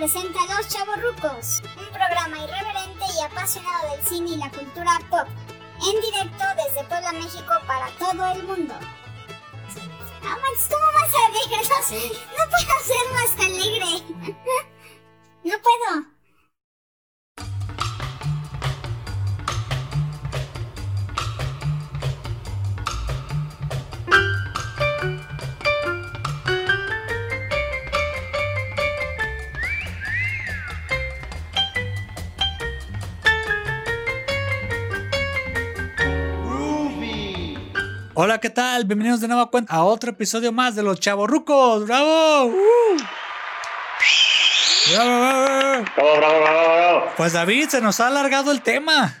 presenta Los Chavorrucos, un programa irreverente y apasionado del cine y la cultura pop, en directo desde Puebla, México para todo el mundo. Ah, Max, ¿cómo vas a no puedo ser más alegre. No puedo. Hola, ¿qué tal? Bienvenidos de nuevo a, otro episodio más de Los Chavorrucos. ¡Bravo! ¡Uh! ¡Bravo, bravo, bravo! Bravo, bravo, bravo. Pues David, se nos ha alargado el tema.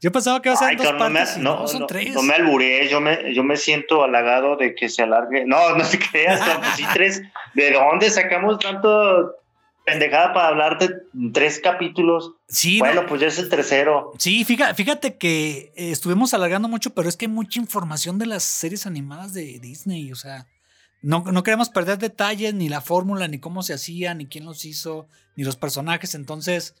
Yo pensaba que iba a ser Ay, dos no, partes. no, no, son no- tres. no me alburé, yo me, yo me siento halagado de que se alargue. No, no te creas, no, pues sí, tres. ¿De dónde sacamos tanto pendejada para hablar de tres capítulos? sí, bueno, no- pues ya es el tercero. sí fíjate, fíjate que eh, estuvimos alargando mucho, pero es que hay mucha información de las series animadas de Disney. O sea, no, no queremos perder detalles, ni la fórmula, ni cómo se hacía, ni quién los hizo, ni los personajes. Entonces,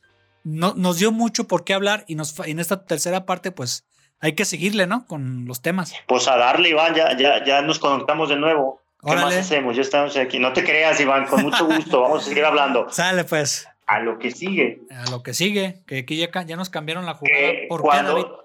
no, nos dio mucho por qué hablar y nos, en esta tercera parte, pues hay que seguirle, ¿no? Con los temas. Pues a darle, Iván, ya, ya, ya nos conectamos de nuevo. ¿Qué más hacemos? Ya estamos aquí. No te creas, Iván, con mucho gusto. Vamos a seguir hablando. Sale, pues, A lo que sigue. a lo que sigue, que aquí ya, nos cambiaron la jugada. que ¿Por qué, David? cuando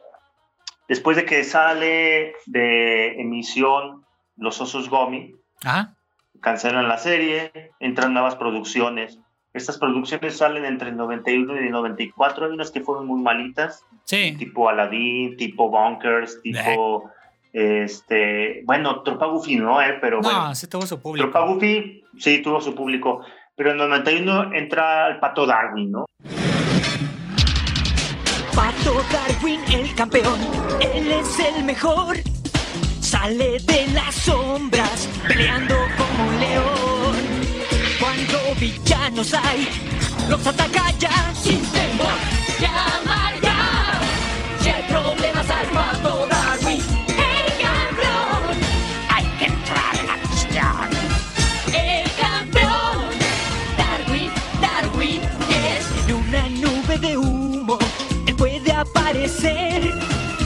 después de que sale de emisión Los Osos Gomi, Ajá, cancelan la serie, entran nuevas producciones. Estas producciones salen entre el 91 y el 94. Hay unas que fueron muy malitas, sí. tipo Aladdin, tipo Bunkers, tipo. Este, bueno, Tropa Goofy no, eh, pero No, bueno. sí tuvo su público. Tropa Goofy sí tuvo su público. Pero en el 91 entra el pato Darwin, ¿no? Pato Darwin, el campeón, él es el mejor. Sale de las sombras, peleando como un león. Cuando villanos hay, los ataca ya sin temor. Llama ya, puede aparecer.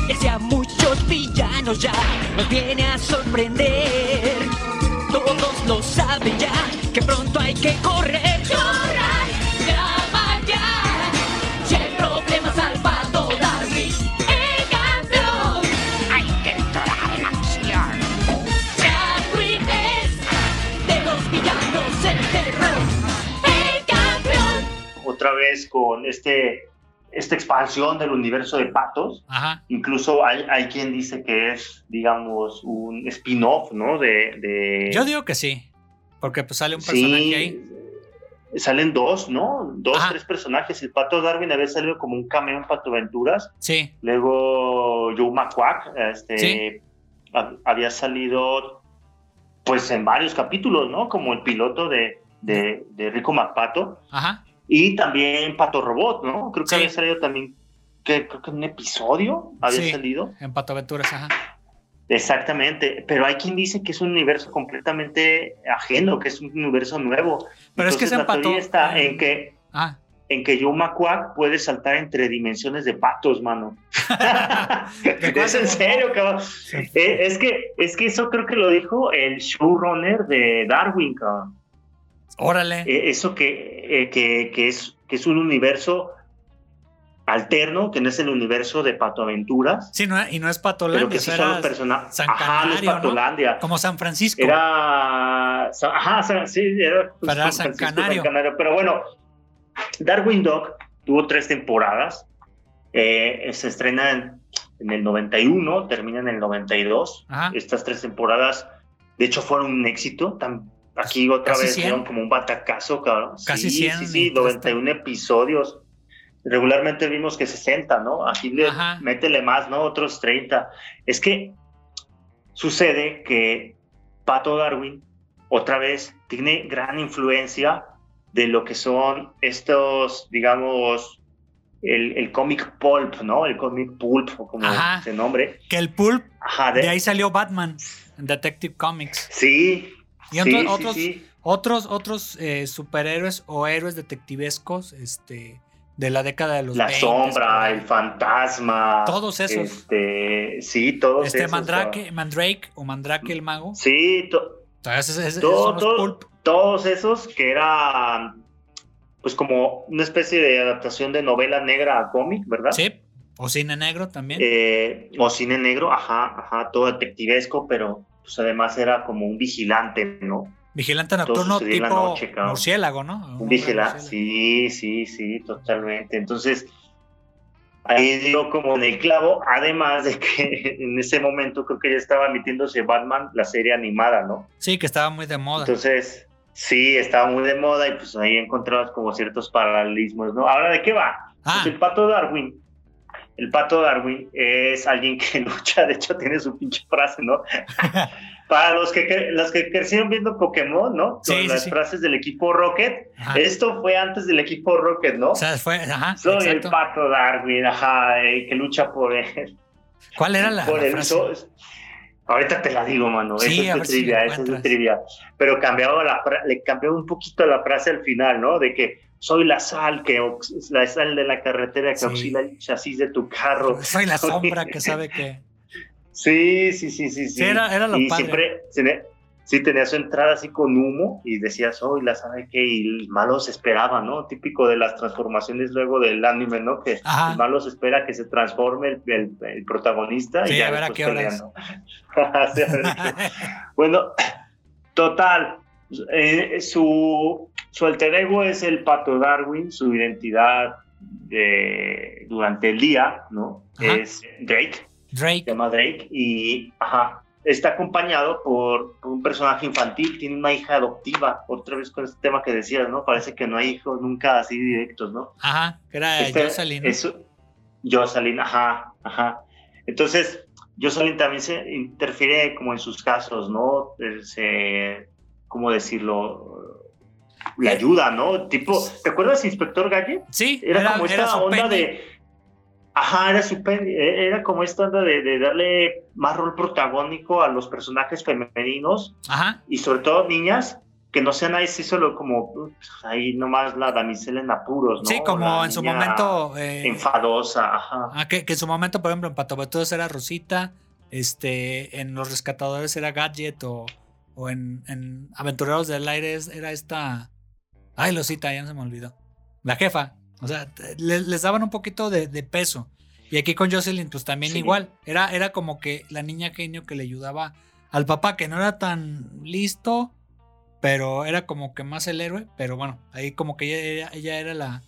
Ese a muchos villanos ya nos viene a sorprender. Todos lo saben ya que pronto hay que correr. Corran, ya. Si hay problemas al pato Darwin, el campeón. Hay que entrar en acción. Darwin es de los villanos el terror. El campeón. Otra vez con este, esta expansión del universo de patos. Ajá. Incluso hay, hay quien dice que es, digamos, un spin-off, ¿no? De, de- Yo digo que sí, porque pues sale un personaje sí, ahí. Salen dos, ¿no? Dos, Ajá. tres personajes. El Pato Darwin había salido como un cameo en Pato Aventuras. Sí, Luego Joe McQuack este, Sí. había salido pues en varios capítulos, ¿no? Como el piloto de, de, de Rico McPato. ajá. Y también Pato Robot, ¿no? Creo que Sí. había salido también, que, creo que un episodio había Sí. salido. En Pato Aventuras, ajá. Exactamente, pero hay quien dice que es un universo completamente ajeno, que es un universo nuevo. Pero es que se la empató. teoría está en que, Ah, en que Joe McQuack puede saltar entre dimensiones de patos, mano. es en serio, cabrón. Eh, es, que, es que eso creo que lo dijo el showrunner de Darwin, cabrón. Órale. Eh, eso que, eh, que, que es, que es un universo alterno, que no es el universo de Pato Aventuras, Sí, no, y no es pero Patolandia, que sí son los personajes. San Ajá, no es Canario, ¿no? Patolandia. como San Francisco. Era. Ajá, San- sí, era. pues, Pero era San Canario. Pero bueno, Darwin Dog tuvo tres temporadas. Eh, se estrena en, en el 91, termina en el 92. Ajá. Estas tres temporadas, de hecho, fueron un éxito. Tan, aquí otra Casi vez 100. dieron como un batacazo, cabrón. Casi sí, 100 Sí, sí, todo 91 episodios. Regularmente vimos que 60, ¿no? Aquí le, Ajá. métele más, ¿no? Otros 30. Es que sucede que Pato Darwin, otra vez, tiene gran influencia de lo que son estos, digamos, el, el cómic pulp, ¿no? El cómic pulp, como Ajá. se nombre. Que el Pulp, Ajá, de, de ahí salió Batman Detective Comics. Sí. Y sí, otro- sí, otros, sí. Otros, otros eh, superhéroes o héroes detectivescos, este, de la década de los La 20, sombra, el fantasma. Todos esos. Este, sí, todos Este esos. Mandrake, Mandrake o Mandrake el mago. Sí, to- Todos esos- esos todo- todos esos que eran pues como una especie de adaptación de novela negra a cómic, ¿verdad? Sí. O cine negro también. Eh, o cine negro, ajá, ajá, todo detectivesco, pero pues además era como un vigilante, ¿no? Vigilante nocturno tipo noche, murciélago, ¿no? Un vigilante, sí, sí, sí, totalmente. Entonces, ahí dio como en el clavo, además de que en ese momento creo que ya estaba emitiéndose Batman, la serie animada, ¿no? Sí, que estaba muy de moda. Entonces, sí, estaba muy de moda y pues ahí encontrabas como ciertos paralelismos, ¿no? Ahora, ¿de qué va? ah, Pues el pato Darwin. El pato Darwin es alguien que lucha, de hecho tiene su pinche frase, ¿no? Para los que, los que crecieron viendo Pokémon, ¿no? Con Sí, las sí. frases del equipo Rocket. ajá. Esto fue antes del equipo Rocket, ¿no? O sea, fue, ajá, Soy exacto. el pato Darwin, ajá, que lucha por él. ¿Cuál era la, por la el frase? so- Ahorita te la digo, mano. A es si trivia, esa es trivia. Pero cambiaba la le cambiaba un poquito la frase al final, ¿no? De que soy la sal que la sal de la carretera que Sí. auxilia el chasis de tu carro. Soy la sombra que sabe que. Sí, sí, sí, sí, sí. Sí, era- era lo y padre. siempre sí tenía su entrada así con humo y decía soy la sabe que y el malo se esperaba, ¿no? Típico de las transformaciones luego del anime, ¿no? Que Ajá. el malo se espera que se transforme el, el- el protagonista Sí, y ya a ver a qué horas. peleando. Sí, a ver a qué- bueno, total. eh, su, su alter ego es el pato Darwin, su identidad de- durante el día, ¿no? Ajá. Es Drake, se Drake. llama Drake, y ajá, está acompañado por, por un personaje infantil, tiene una hija adoptiva, otra vez con este tema que decías, ¿no? Parece que no hay hijos nunca así directos, ¿no? Ajá, que era Este- Jocelyn. Jocelyn, ajá, ajá. Entonces, Jocelyn también se interfiere como en sus casos, ¿no? Eh, Se, ¿cómo decirlo? Le ayuda, ¿no? Tipo, ¿te acuerdas Inspector Gadget? Sí, Era, como esta onda Penny. de... Ajá, era su pen- eh, era como esta onda de, de darle más rol protagónico a los personajes femeninos Ajá, y sobre todo niñas, que no sean ahí sí solo como pues, ahí nomás la damisela en apuros, ¿no? sí, como La en su momento. eh, Enfadosa, ajá. ah, que, que en su momento, por ejemplo, en Patobetudos era Rosita. Este, en Los Rescatadores era Gadget. O, o en, en Aventureros del Aire era esta. Ay, Losita, ya no se me olvidó. La jefa. O sea, les, daban un poquito de, de peso. Y aquí con Jocelyn, pues también Sí. igual. Era, era como que la niña genio que le ayudaba al papá, que no era tan listo, pero era como que más el héroe. Pero bueno, ahí como que ella, era- ella era la,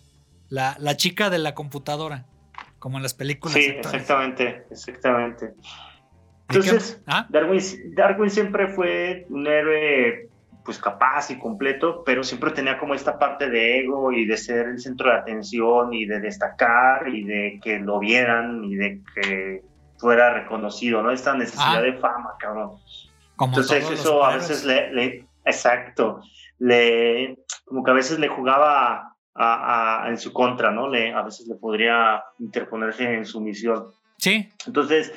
la, la chica de la computadora, como en las películas. Sí, exactamente, exactamente. ¿Y qué- Entonces, ¿Ah? Darwin, Darwin siempre fue un héroe pues capaz y completo, pero siempre tenía como esta parte de ego y de ser el centro de atención y de destacar y de que lo vieran y de que fuera reconocido, ¿no? Esta necesidad Ah. de fama, cabrón. Como Entonces eso a veces le, le- exacto, le, como que a veces le jugaba a- a- en su contra, ¿no? Le, a veces le podría interponerse en su misión. Sí, Entonces,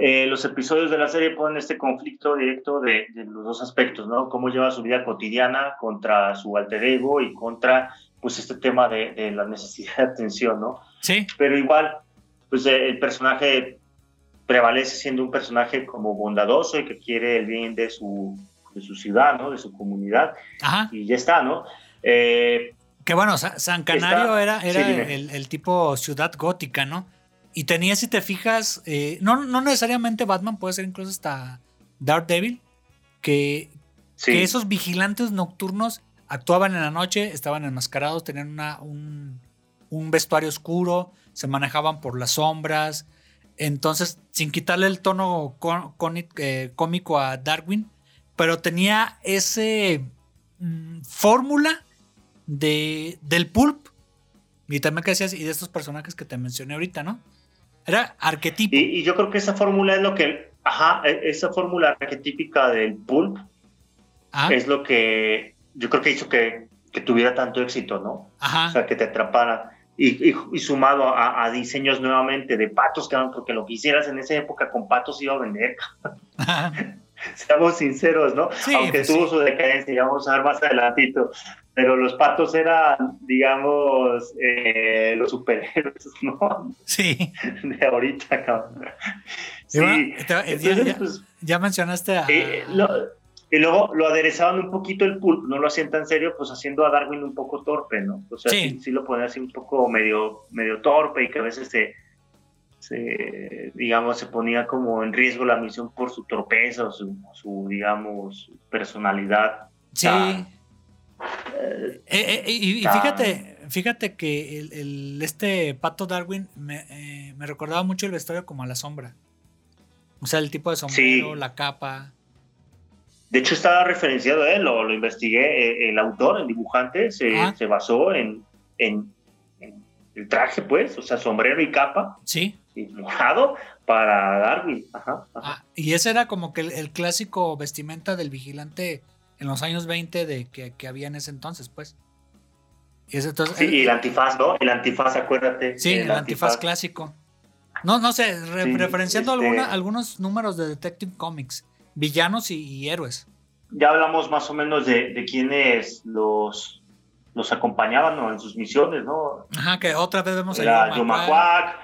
eh, los episodios de la serie ponen este conflicto directo de, de los dos aspectos, ¿no? Cómo lleva su vida cotidiana contra su alter ego y contra, pues, este tema de, de la necesidad de atención, ¿no? sí, Pero igual, pues, eh, el personaje prevalece siendo un personaje como bondadoso y que quiere el bien de su, de su ciudad, ¿no? De su comunidad. ajá. Y ya está, ¿no? Eh, Que bueno, Sa- San Canario Está- era, era el tipo ciudad gótica, ¿no? Y tenía, si te fijas, eh, no, no necesariamente Batman, puede ser incluso hasta Daredevil, que, sí. que esos vigilantes nocturnos actuaban en la noche, estaban enmascarados, tenían una, un, un vestuario oscuro, se manejaban por las sombras. Entonces, sin quitarle el tono eh, cómico a Darwin, pero tenía ese mm, fórmula de, del pulp. Y también que decías, y de estos personajes que te mencioné ahorita, ¿no? Era arquetipo. Y, y yo creo que esa fórmula es lo que, ajá, e- esa fórmula arquetípica del pulp Ah, es lo que yo creo que hizo que, que tuviera tanto éxito, ¿no? O ajá. sea, que te atrapara. Y, y- y sumado a, a diseños nuevamente de patos, cabrón, porque lo que hicieras en esa época con patos iba a vender. ajá. seamos sinceros, ¿no? Sí, Aunque pues tuvo sí. su decadencia, ya vamos a ver más adelantito. Pero los patos eran, digamos, eh, los superhéroes, ¿no? Sí. De ahorita, cabrón. Sí. bueno, te- ya- Entonces, ya- pues, Ya mencionaste a. eh, lo- y luego lo aderezaban un poquito el pulp, no lo hacían tan serio, pues haciendo a Darwin un poco torpe, ¿no? O sea, Sí. sí, sí lo ponían así un poco medio, medio torpe y que a veces se, se, digamos, se ponía como en riesgo la misión por su torpeza o su, su, digamos, personalidad. sí. Eh, eh, y, y fíjate, fíjate que el, el- este pato Darwin me, eh, me recordaba mucho el vestuario como a la sombra. O sea, el tipo de sombrero, Sí. la capa. De hecho, estaba referenciado él, lo, lo investigué, eh, el autor, el dibujante, se, Ah. se basó en, en, en el traje, pues, o sea, sombrero y capa, Sí. Mojado para Darwin. Ajá, ajá. Ah, y ese era como que el, el clásico vestimenta del vigilante en los años 20 de que, que había en ese entonces, pues. Y ese entonces, Sí, eh, y el antifaz, ¿no? El antifaz, acuérdate. Sí, el, antifaz clásico. No, no sé, re- Sí, referenciando este- alguna- algunos números de Detective Comics, villanos y, y héroes. Ya hablamos más o menos de, de quiénes los, los acompañaban ¿no? en sus misiones, ¿no? Ajá, que otra vez vemos a Era Joe Yoma McQuarrie.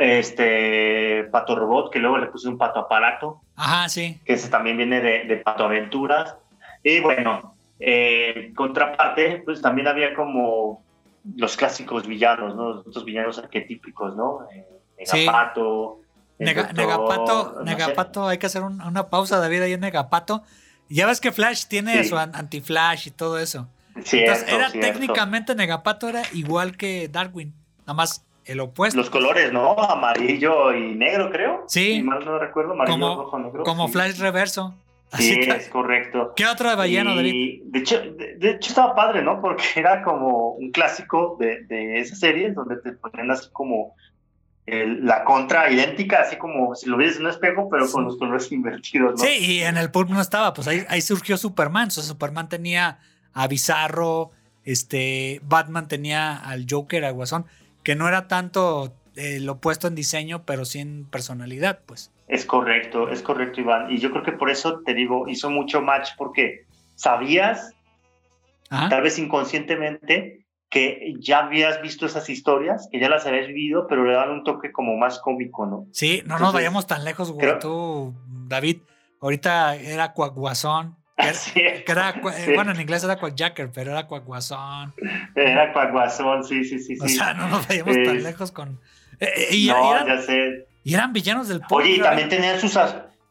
Este, Pato Robot, que luego le puse un Pato Aparato, Ajá, sí. que ese también viene de, de Pato Aventuras. Y bueno, eh, contraparte, pues también había como los clásicos villanos, ¿no? Estos villanos arquetípicos, ¿no? Eh, Sí. Negapato. el Nega- Negapato, no. Negapato, hay que hacer un- una pausa, David, ahí en Negapato. Ya ves que Flash tiene Sí. su an- anti-Flash y todo eso. Cierto, Entonces, era cierto. técnicamente Negapato era igual que Darwin, nada más el opuesto. Los colores, ¿no? Amarillo y negro, creo. Sí. Si mal no recuerdo, amarillo, como rojo, negro. como sí. Flash reverso. Sí, que- es correcto. ¿Qué otro de balleno, David? De hecho, de, de hecho estaba padre, ¿no? Porque era como un clásico de, de esa serie donde te ponían así como el- la contra idéntica, así como si lo vieras en un espejo, pero con los colores invertidos, ¿no? Sí, y en el pulp no estaba, pues ahí, ahí surgió Superman. O sea, Superman tenía a Bizarro, este, Batman tenía al Joker, a Guasón, que no era tanto eh, lo opuesto en diseño, pero sí en personalidad, pues. Es correcto, es correcto, Iván. Y yo creo que por eso te digo, hizo mucho match porque sabías, Ajá. tal vez inconscientemente, que ya habías visto esas historias, que ya las habías vivido, pero le dan un toque como más cómico, ¿no? Sí, no nos vayamos tan lejos, güey. creo- Tú, David, ahorita era Cuaguasón. Que era, que eh, sí. Bueno, en inglés era Quackjacker, pero era Cuaguasón. Era Cuaguazón, sí, sí, sí. O sí. sea, no nos vayamos Eh, tan lejos con. eh, eh, y, no, y eran, ya sé. y eran villanos del pulp. Oye, y también tenían sus,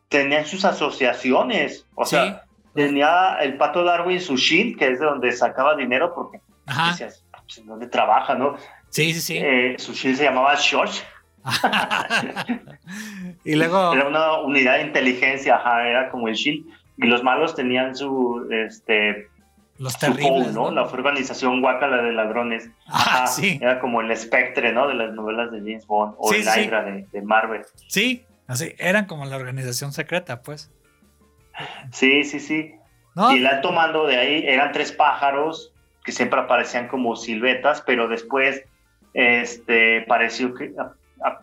tenían sus asociaciones. O Sí. sea, tenía el pato Darwin su shield, que es de donde sacaba dinero, porque Ajá. decías, pues, ¿en dónde trabaja, no? Sí, sí, sí. Eh, su shield se llamaba Shosh. y luego. Era una unidad de inteligencia, ajá, era como el shield. Y los malos tenían su, este, Los terribles. ¿no? ¿no? La organización Guacala de ladrones. Ah, sí. Era como el espectre, ¿no? De las novelas de James Bond o Sí, el sí, de, de Marvel. Sí, así. Eran como la organización secreta, pues. Sí, sí, sí. ¿No? Y el alto mando de ahí eran tres pájaros que siempre aparecían como silvetas, pero después este, pareció que. a- a-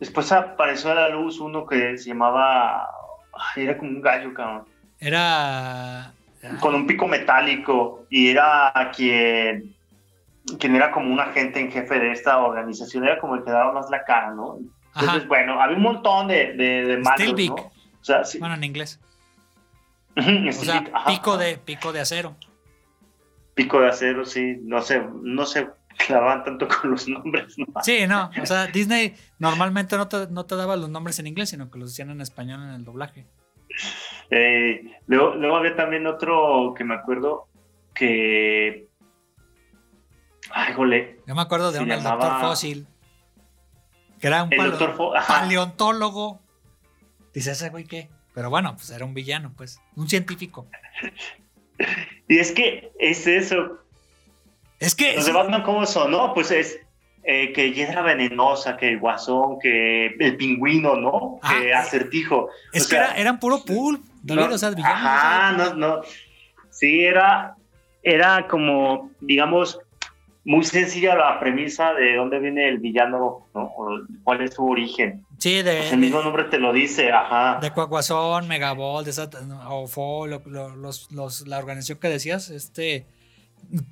después apareció a la luz uno que se llamaba. Era como un gallo, cabrón. Era. Con un pico metálico. Y era quien. Quien era como un agente en jefe de esta organización. Era como el que daba más la cara, ¿no? Entonces, Ajá. bueno, había un montón de, de, de malos. ¿no? O sea, sí. Bueno, en inglés. O sea, pico de, pico de acero. Pico de acero, sí, no sé, no se clavan tanto con los nombres, ¿no? Sí, no. O sea, Disney normalmente no te, no te daba los nombres en inglés, sino que los decían en español en el doblaje. Eh, luego, luego había también otro que me acuerdo que. Ay, jole. Yo me acuerdo de Se un el llamaba- doctor Fósil. Que era un paleontólogo. Dice ese güey qué. Pero bueno, pues era un villano, pues. Un científico. Y es que es eso. Es que. Los de Batman, ¿cómo son? No, pues es eh, que Hiedra Venenosa, que el Guasón, que el pingüino, ¿no? Ah, que Acertijo. Es O que sea, era, eran puro pulp. David, no, o sea, villanos. Ajá, o sea, no, no. Sí, era, era como, digamos, muy sencilla la premisa de dónde viene el villano, ¿no? O cuál es su origen. Sí, de, Pues el mismo nombre te lo dice, ajá. de Cuacuazón, Megaball, de esa, o FO, lo- lo- los, los- la organización que decías, este.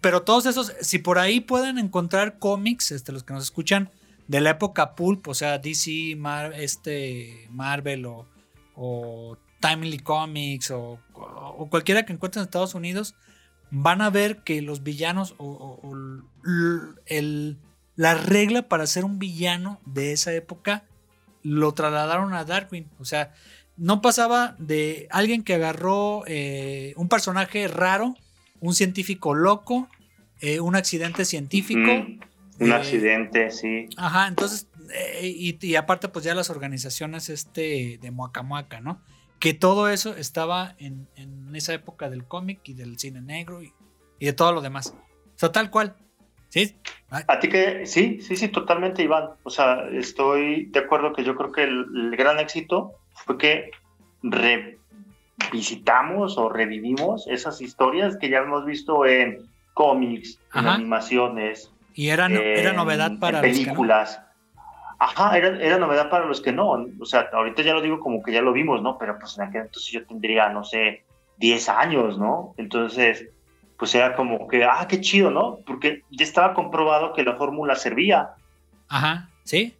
Pero todos esos, si por ahí pueden encontrar cómics, este, los que nos escuchan, de la época Pulp, o sea, DC, Mar- este, Marvel o, o Timely Comics o, o cualquiera que encuentren en Estados Unidos, van a ver que los villanos o, el- la regla para ser un villano de esa época lo trasladaron a Darwin. O sea, no pasaba de alguien que agarró eh, un personaje raro, un científico loco, eh, un accidente científico. Mm, un eh, accidente, sí. Ajá, entonces, y, y aparte, pues ya las organizaciones este de Muacamuaca, ¿no? Que todo eso estaba en, en esa época del cómic y del cine negro y, y de todo lo demás. O sea, tal cual. ¿Sí? A ti que sí, sí, sí, totalmente, Iván. O sea, estoy de acuerdo que yo creo que el, el gran éxito fue que revisitamos o revivimos esas historias que ya hemos visto en cómics, en Ajá. animaciones, Y era, no- era novedad para en los que no. Ajá, era, era novedad para los que no. O sea, ahorita ya lo digo como que ya lo vimos, ¿no? Pero pues en aquel entonces yo tendría, no sé, 10 años, ¿no? Entonces, pues era como que, ah, qué chido, ¿no? Porque ya estaba comprobado que la fórmula servía. Ajá, ¿sí?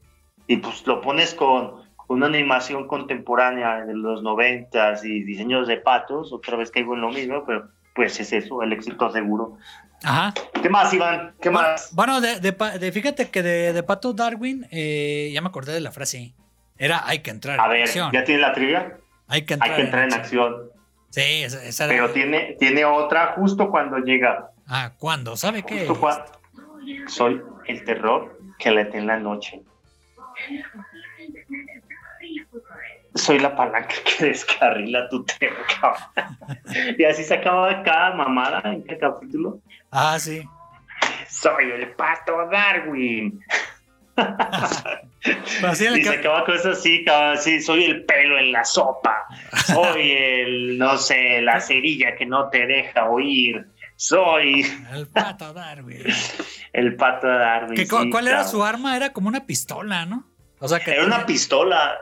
Y pues lo pones con, con una animación contemporánea de los noventas y diseños de patos, otra vez caigo en lo mismo, pero pues es eso, el éxito seguro. Ajá. ¿Qué más, Iván? ¿Qué más? Bueno, de, de de- fíjate que de, de Pato Darwin, eh, ya me acordé de la frase. Era hay que entrar A en ver, acción. ¿ya tiene la trivia? Hay que entrar, Hay que entrar en acción. Sí, esa, esa era- Pero tiene, tiene otra justo cuando llega. Ah, ¿cuándo? ¿Sabe qué? Justo cuando... Soy el terror que late en la noche. Soy la palanca que descarrila tu tema, cabrón. Y así se acaba cada mamada en cada capítulo. Ah, sí. Soy el pato Darwin. Así Y se acaba cosas así, cabrón, sí, soy el pelo en la sopa. Soy el, no sé, la cerilla que no te deja oír. Soy El Pato Darwin. el pato Darwin. ¿Qué co- sí, ¿Cuál era su arma? Era como una pistola, ¿no? O sea que Era una pistola.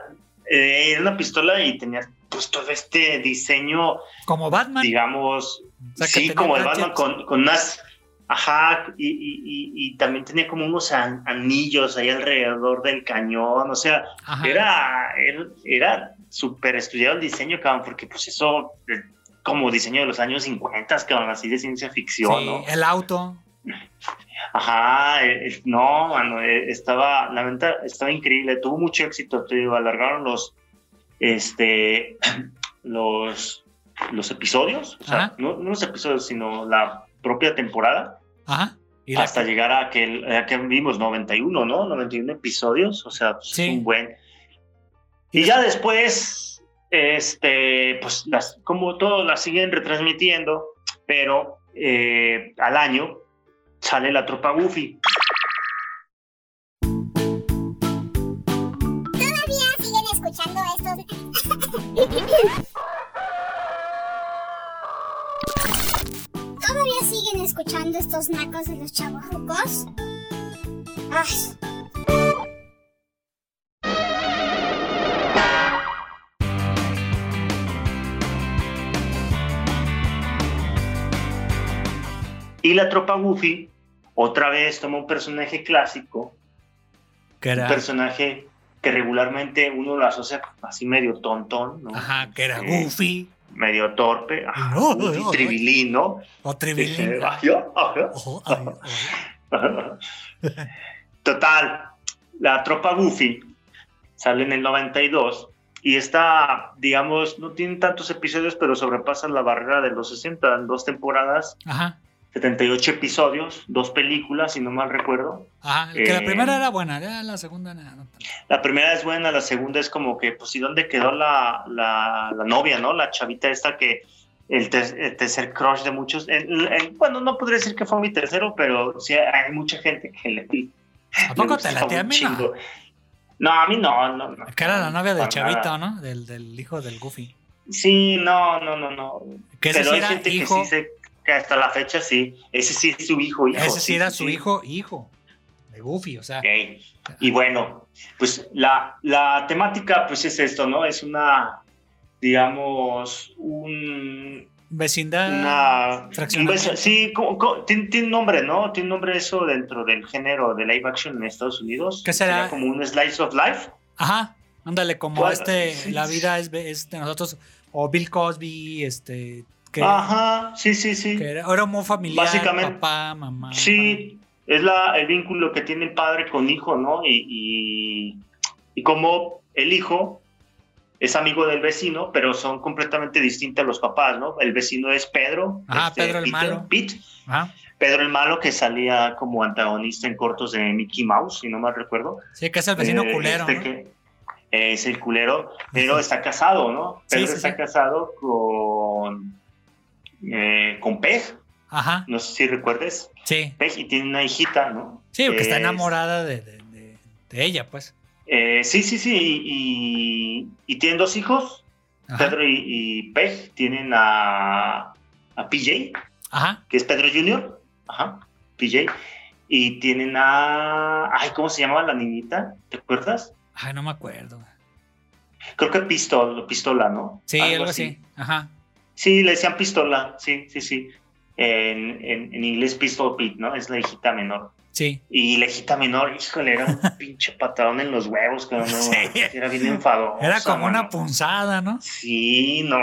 Eh, era una pistola y tenía pues todo este diseño, como Batman. digamos, O sea, que sí, como el Batman con, con unas. Ajá, y, y- y- y también tenía como unos an- anillos ahí alrededor del cañón, o sea, Ajá. era, era, era súper estudiado el diseño, cabrón, porque pues eso, eh, como diseño de los años 50, cabrón, así de ciencia ficción, Sí, ¿no? el auto. Ajá, eh, no, mano, eh, estaba, la venta estaba increíble, tuvo mucho éxito, te digo, alargaron los, este, los, los episodios, o sea, Ajá. no, no los episodios, sino la propia temporada, Ajá. Y la- hasta llegar a que, a que vimos 91, ¿no? 91 episodios, o sea, pues, Sí. es un buen. Y ya después, este, pues, las, como todos las siguen retransmitiendo, pero eh, al año sale la tropa Goofy. ¿Todavía siguen escuchando estos? ¿Todavía siguen escuchando estos nacos de los chavorrucos? Ay, Y la tropa Goofy otra vez toma un personaje clásico, un personaje que regularmente uno lo asocia así medio tontón, ¿no? ajá, que era Sí. Goofy medio torpe, ajá, No, Goofy, no, o Tribilín. Este. Total, la tropa Goofy sale en el 92 y está, digamos, no tiene tantos episodios, pero sobrepasa la barrera de los 60 en dos temporadas, Ajá. 78 episodios, dos películas, si no mal recuerdo. Ajá. Que la Eh, primera era buena, ya la segunda no, no. La primera es buena, la segunda es como que, pues, ¿y dónde quedó la, la, la novia, no? La chavita esta que el, ter- el tercer crush de muchos. en- en- bueno, no podría decir que fue mi tercero, pero sí hay mucha gente que le. ¿A poco te late a mí? No. No, a mí no, no. no Que era la novia del chavito, nada. ¿no? Del, del hijo del Goofy. Sí, no, no, no, no. Que Pero hay gente hijo, que sí se. Que hasta la fecha sí, ese sí es su hijo, hijo. Ese sí, era su hijo, hijo, de Goofy, o sea. Okay. Y bueno, pues la, la temática pues es esto, ¿no? Es una, digamos, un... Vecindad. Una, un sí, tiene, tiene, un nombre, ¿no? Tiene un nombre eso dentro del género de live action en Estados Unidos. ¿Qué será? como un slice of life. Ajá, ándale, como este, la vida es, es, de nosotros, o Bill Cosby, este... Que, Ajá, sí, sí, sí. Que era, era muy familiar, Básicamente, papá, mamá. Sí, es la, el vínculo que tiene el padre con hijo, ¿no? Y, y, y como el hijo es amigo del vecino, pero son completamente distintos los papás, ¿no? El vecino es Pedro. Ah, este, Pedro el malo. Pete. Pedro el malo que salía como antagonista en cortos de Mickey Mouse, si no mal recuerdo. Sí, que es el vecino eh, culero. Este que es el culero, pero está casado, ¿no? Pedro sí, está casado con, eh, con Peg. Ajá. No sé si recuerdes. Sí. Peg y tiene una hijita, ¿no? Sí, porque está enamorada de, de, de ella, pues. Eh, sí, sí, sí, y, tienen dos hijos, Pedro y, Peg, tienen a, a PJ, Ajá. que es Pedro Jr., Ajá, PJ, y tienen a... Ay, ¿cómo se llamaba la niñita? ¿Te acuerdas? Ay, no me acuerdo. Creo que Pistol, Pistola, ¿no? Sí, algo, así. Ajá. Sí, le decían Pistola, sí, sí, sí. En, en, inglés Pistol Pete, ¿no? Es la hijita menor. Sí. Y Lejita Menor, híjole, era un pinche patadón en los huevos, que no, era bien enfadado. Era como una punzada, ¿no? Sí, no,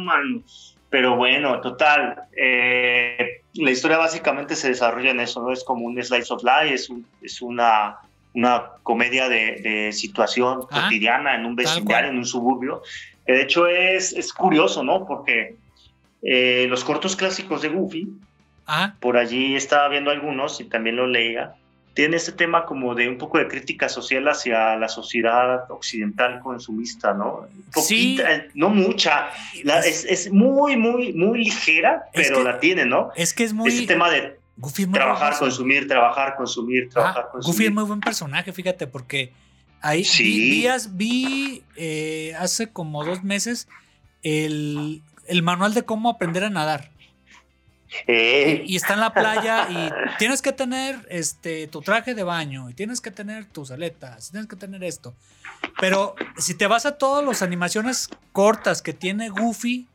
man. Pero bueno, total. Eh, la historia básicamente se desarrolla en eso, ¿no? Es como un slice of life, es, es una, una comedia de, situación ah, cotidiana en un vecindario, en un suburbio. de hecho es, es curioso, ¿no? Porque eh, los cortos clásicos de Goofy por allí estaba viendo algunos y también lo leía. Tiene este tema como de un poco de crítica social hacia la sociedad occidental consumista, ¿no? sí. No mucha. es, muy, muy, muy ligera, pero la tiene, ¿no? Es que es muy... Ese tema de trabajar, consumir, trabajar, consumir, trabajar, consumir. Goofy es muy buen personaje, fíjate, porque ahí vi, vi eh, hace como dos meses el, el manual de cómo aprender a nadar. Y está en la playa y tienes que tener este, tu traje de baño y tienes que tener tus aletas, tienes que tener esto. Pero si te vas a todas las animaciones cortas que tiene Goofy,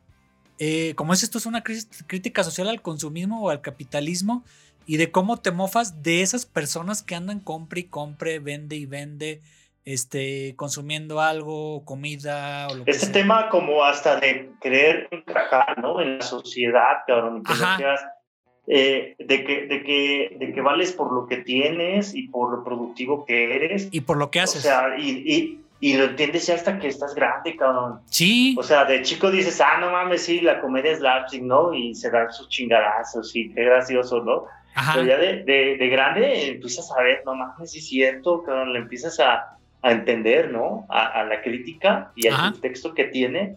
eh, como es esto, es una crítica social al consumismo o al capitalismo y de cómo te mofas de esas personas que andan compre y compre, vende y vende este, consumiendo algo, comida o lo este tema como hasta de querer encajar, ¿no? En la sociedad, cabrón, que eh, de, que, de, que, de que vales por lo que tienes y por lo productivo que eres. Y por lo que haces. O sea, y, y, y lo entiendes ya hasta que estás grande, cabrón. Sí. O sea, de chico dices, ah, no mames, sí, la comedia es lapsing, ¿no? Y se dan sus chingadazos y qué gracioso, ¿no? Ajá. Pero ya de, de, de, grande empiezas a ver, no mames, sí es cierto, cabrón, le empiezas a, a entender, ¿no? A, la crítica y al contexto que tiene.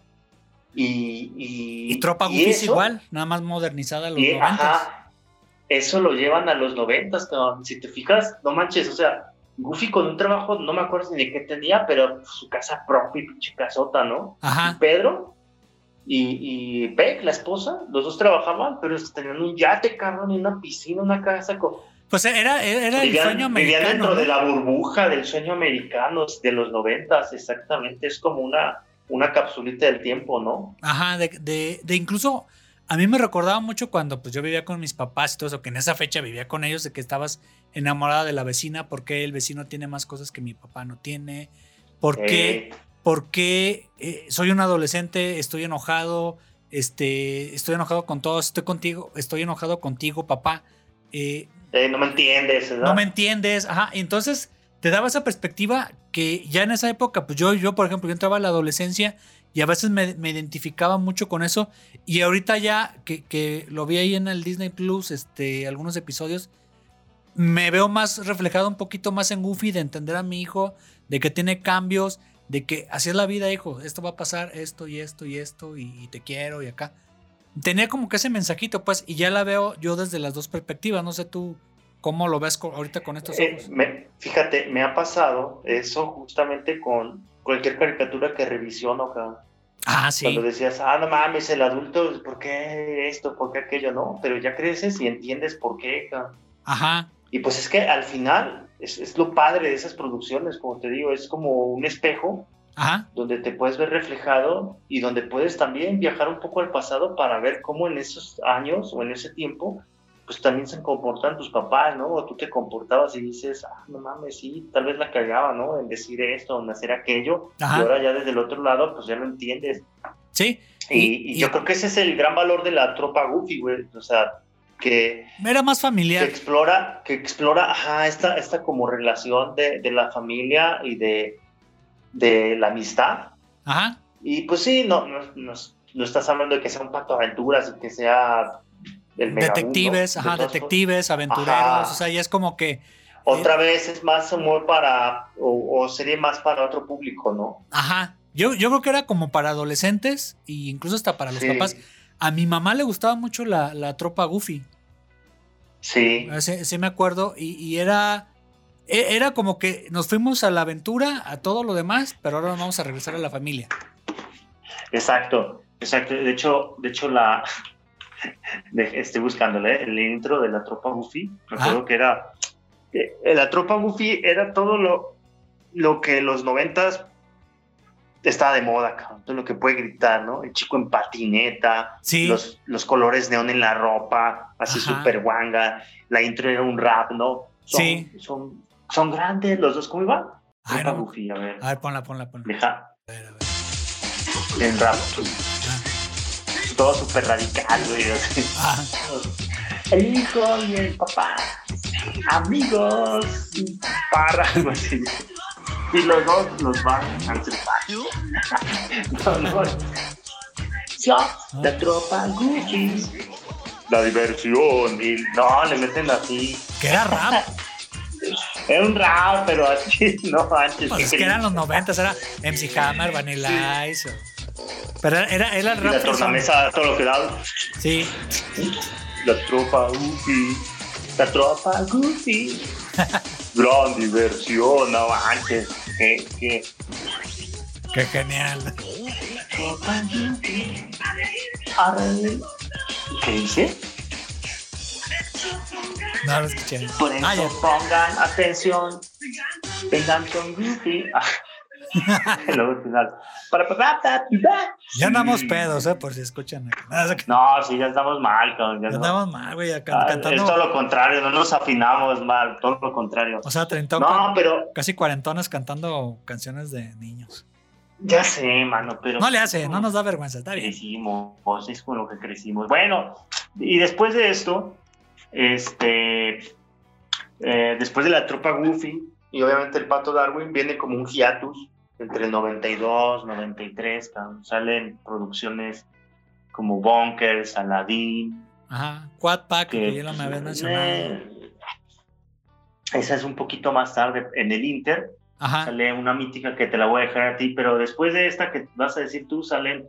Y, y, y Tropa Goofy es igual, nada más modernizada a los y, eso lo llevan a los noventas, si te fijas, no manches, o sea, Goofy con un trabajo, no me acuerdo ni de qué tenía, pero su casa propia, pinche casota, ¿no? Ajá. Pedro y, y Peck, la esposa, los dos trabajaban, pero tenían un yate, cabrón, y una piscina, una casa con pues era, era el sueño americano. Vivían dentro de la burbuja del sueño americano de los noventas, exactamente. Es como una, una capsulita del tiempo, ¿no? Ajá, de, de, de, incluso a mí me recordaba mucho cuando pues yo vivía con mis papás y todo eso, que en esa fecha vivía con ellos, de que estabas enamorada de la vecina, porque el vecino tiene más cosas que mi papá no tiene, porque, porque eh, soy un adolescente, estoy enojado, este, estoy enojado con todos, estoy contigo, estoy enojado contigo, papá. Eh, eh, no me entiendes, ¿no? No me entiendes, ajá. Entonces te daba esa perspectiva que ya en esa época, pues yo, yo por ejemplo, yo entraba a la adolescencia y a veces me, identificaba mucho con eso. Y ahorita ya que, que, lo vi ahí en el Disney Plus, este, algunos episodios, me veo más reflejado un poquito más en Goofy de entender a mi hijo, de que tiene cambios, de que así es la vida, hijo, esto va a pasar, esto y esto y esto, y te quiero y acá tenía como que ese mensajito, pues, y ya la veo yo desde las dos perspectivas. No sé tú cómo lo ves ahorita con estos eh, ojos. fíjate, me ha pasado eso justamente con cualquier caricatura que revisiono, Ah, sí. Cuando decías, ah, no mames, el adulto, ¿por qué esto? ¿Por qué aquello? No, pero ya creces y entiendes por qué. cabrón. Ajá. Y pues es que al final es, es lo padre de esas producciones, como te digo, es como un espejo Ajá. donde te puedes ver reflejado y donde puedes también viajar un poco al pasado para ver cómo en esos años o en ese tiempo, pues también se comportan tus papás, ¿no? O tú te comportabas y dices, ah, no mames, sí, tal vez la cagaba, ¿no? En decir esto, en hacer aquello, Ajá. y ahora ya desde el otro lado, pues ya lo entiendes. Sí. Y, y yo creo que ese es el gran valor de la tropa Goofy, güey. O sea, que, Era más que familiar. explora, que explora, ajá, esta, esta como relación de, de la familia y de, de la amistad. Ajá. Y pues sí, no, no, no, no estás hablando de que sea un pacto de aventuras y que sea el. Detectives, De ajá, detectives, aventureros. Ajá. O sea, ya es como que. Otra vez es más humor para, o, o serie más para otro público, ¿no? Ajá. Yo, yo creo que era como para adolescentes e incluso hasta para los Sí. papás. A mi mamá le gustaba mucho la, la tropa Goofy. Sí, Ah, Sí, sí me acuerdo. Y, y era. E- Era como que nos fuimos a la aventura, a todo lo demás, pero ahora vamos a regresar a la familia. exacto, exacto. De hecho, de hecho la, de- estoy buscándole el intro de la tropa Goofy. Recuerdo Ah. que era, eh, la tropa Goofy era todo lo, lo que en los noventas estaba de moda, cabrón. Todo lo que puede gritar, ¿no? El chico en patineta, Sí. los, los colores neón en la ropa, así súper guanga. La intro era un rap, ¿no? Son, Sí. Son, son grandes los dos. ¿Cómo iba? Ay, no. A ver. A ver, ponla, ponla, ponla. Deja A ver, a ver. en rap. Ah. Todo súper radical, güey. Ah, El hijo y el papá. Amigos. Para, algo así. Y los dos los van a trepar. No, no. Yo, la tropa Gucci. La diversión. Y no, le meten así. que era rap. Era un rap, pero así, no antes. Pues es que eran los noventas, era MC Hammer, Vanilla Ice. o- Pero era, era, Y rap. la fresón. tornamesa, todo lo que da. Sí. La tropa Goofy. La tropa Goofy. Gran diversión, no manches. Que, que. Qué genial. Tropa Goofy. ¿Qué dice? No lo escuché. Por eso Ah, pongan atención. Vengan con para. Ya andamos pedos, ¿eh? Por si escuchan. acá. No, sí, ya estamos mal. Ya ya no. andamos mal, güey, Ah, cantando. Es todo lo contrario, no nos afinamos mal, todo lo contrario. O sea, treintón, No, pero casi cuarentones cantando canciones de niños. ya sé, mano, pero. No le hace, no nos da vergüenza, está bien. crecimos, es con lo que crecimos. Bueno, y después de esto, este, eh, después de la tropa Goofy y obviamente el pato Darwin, viene como un hiatus entre el 92, 93, cabrón. salen producciones como Bunkers, Aladdin. Ajá. Quad Pack, que ya lo me habías mencionado. eh, esa es un poquito más tarde en el Inter. Ajá. Sale una mítica que te la voy a dejar a ti, pero después de esta que vas a decir tú, salen,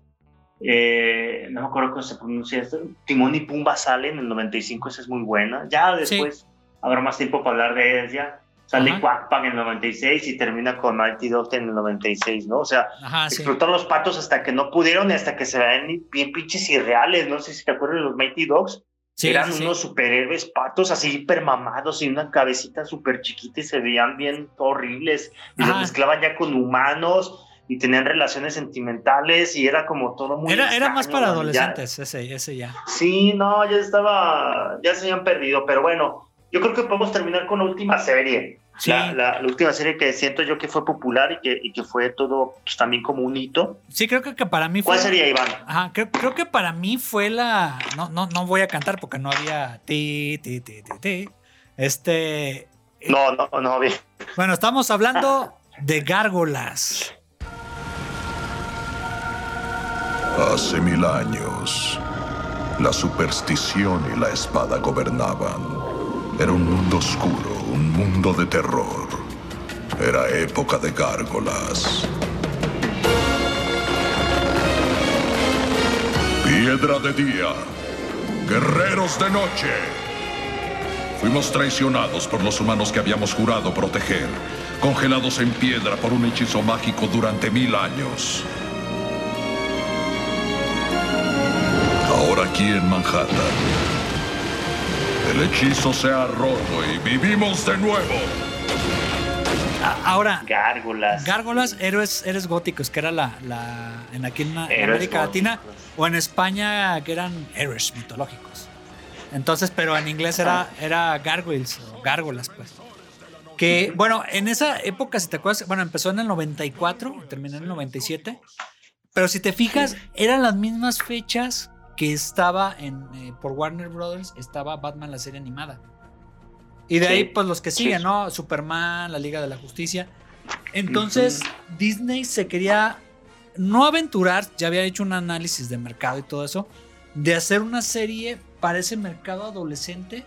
eh, no me acuerdo cómo se pronuncia esto, Timón y Pumba salen en el 95, esa es muy buena. Ya después habrá más tiempo para hablar de ella. Sale Ajá. Quack Pack en el 96 y termina con Mighty Ducks en el 96, ¿no? O sea, Ajá, sí. explotaron los patos hasta que no pudieron y hasta que se ven bien pinches irreales. No sé si te acuerdas de los Mighty Dogs. Sí, Eran sí, unos superhéroes patos así hiper mamados y una cabecita súper chiquita y se veían bien horribles. Y los Ajá. mezclaban ya con humanos y tenían relaciones sentimentales y era como todo muy. Era, era más para adolescentes, ese, ese ya. sí, no, ya estaba. Ya se habían perdido, pero bueno, yo creo que podemos terminar con la última serie. Sí. La, la- la última serie que siento yo que fue popular y que, y que fue todo pues, también como un hito. Sí, creo que, que para mí fue. ¿Cuál sería, Iván? Ajá, creo, creo que para mí fue la. No, no, no voy a cantar porque no había ti, ti, ti, ti, ti. Este. No, no, no, bien. Bueno, estamos hablando de gárgolas. Hace mil años, la superstición y la espada gobernaban. Era un mundo oscuro, un mundo de terror. Era época de gárgolas. Piedra de día, guerreros de noche. Fuimos traicionados por los humanos que habíamos jurado proteger, congelados en piedra por un hechizo mágico durante mil años. Aquí en Manhattan. El hechizo se ha roto y vivimos de nuevo. Ahora, Gárgolas. Gárgolas, héroes, héroes góticos, que era la, la en aquí en, la- en Héroes América Latina, o en España, que eran héroes mitológicos. Entonces, pero en inglés era, era gargoyles, o gárgolas, pues. Que, bueno, en esa época, si te acuerdas, bueno, empezó en el 94, y terminó en el 97. Pero si te fijas, eran las mismas fechas que estaba en, eh, por Warner Brothers, estaba Batman la serie animada. Y de Sí. ahí, pues los que Sí. siguen, ¿no? Superman, la Liga de la Justicia. Entonces, Disney se quería no aventurar, ya había hecho un análisis de mercado y todo eso, de hacer una serie para ese mercado adolescente.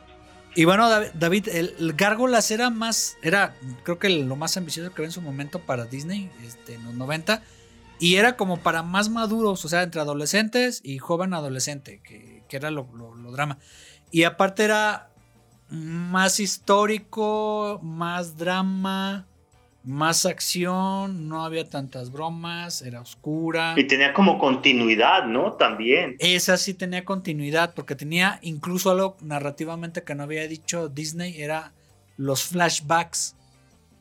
Y bueno, Dav- David, el, el Gárgolas era más, era creo que lo más ambicioso que había en su momento para Disney, este, en los 90. Y era como para más maduros, o sea, entre adolescentes y joven adolescente, que, que era lo, lo- lo drama. Y aparte era más histórico, más drama, más acción, no había tantas bromas, era oscura. Y tenía como continuidad, ¿no? También. Esa sí tenía continuidad, porque tenía incluso algo narrativamente que no había dicho Disney, era los flashbacks,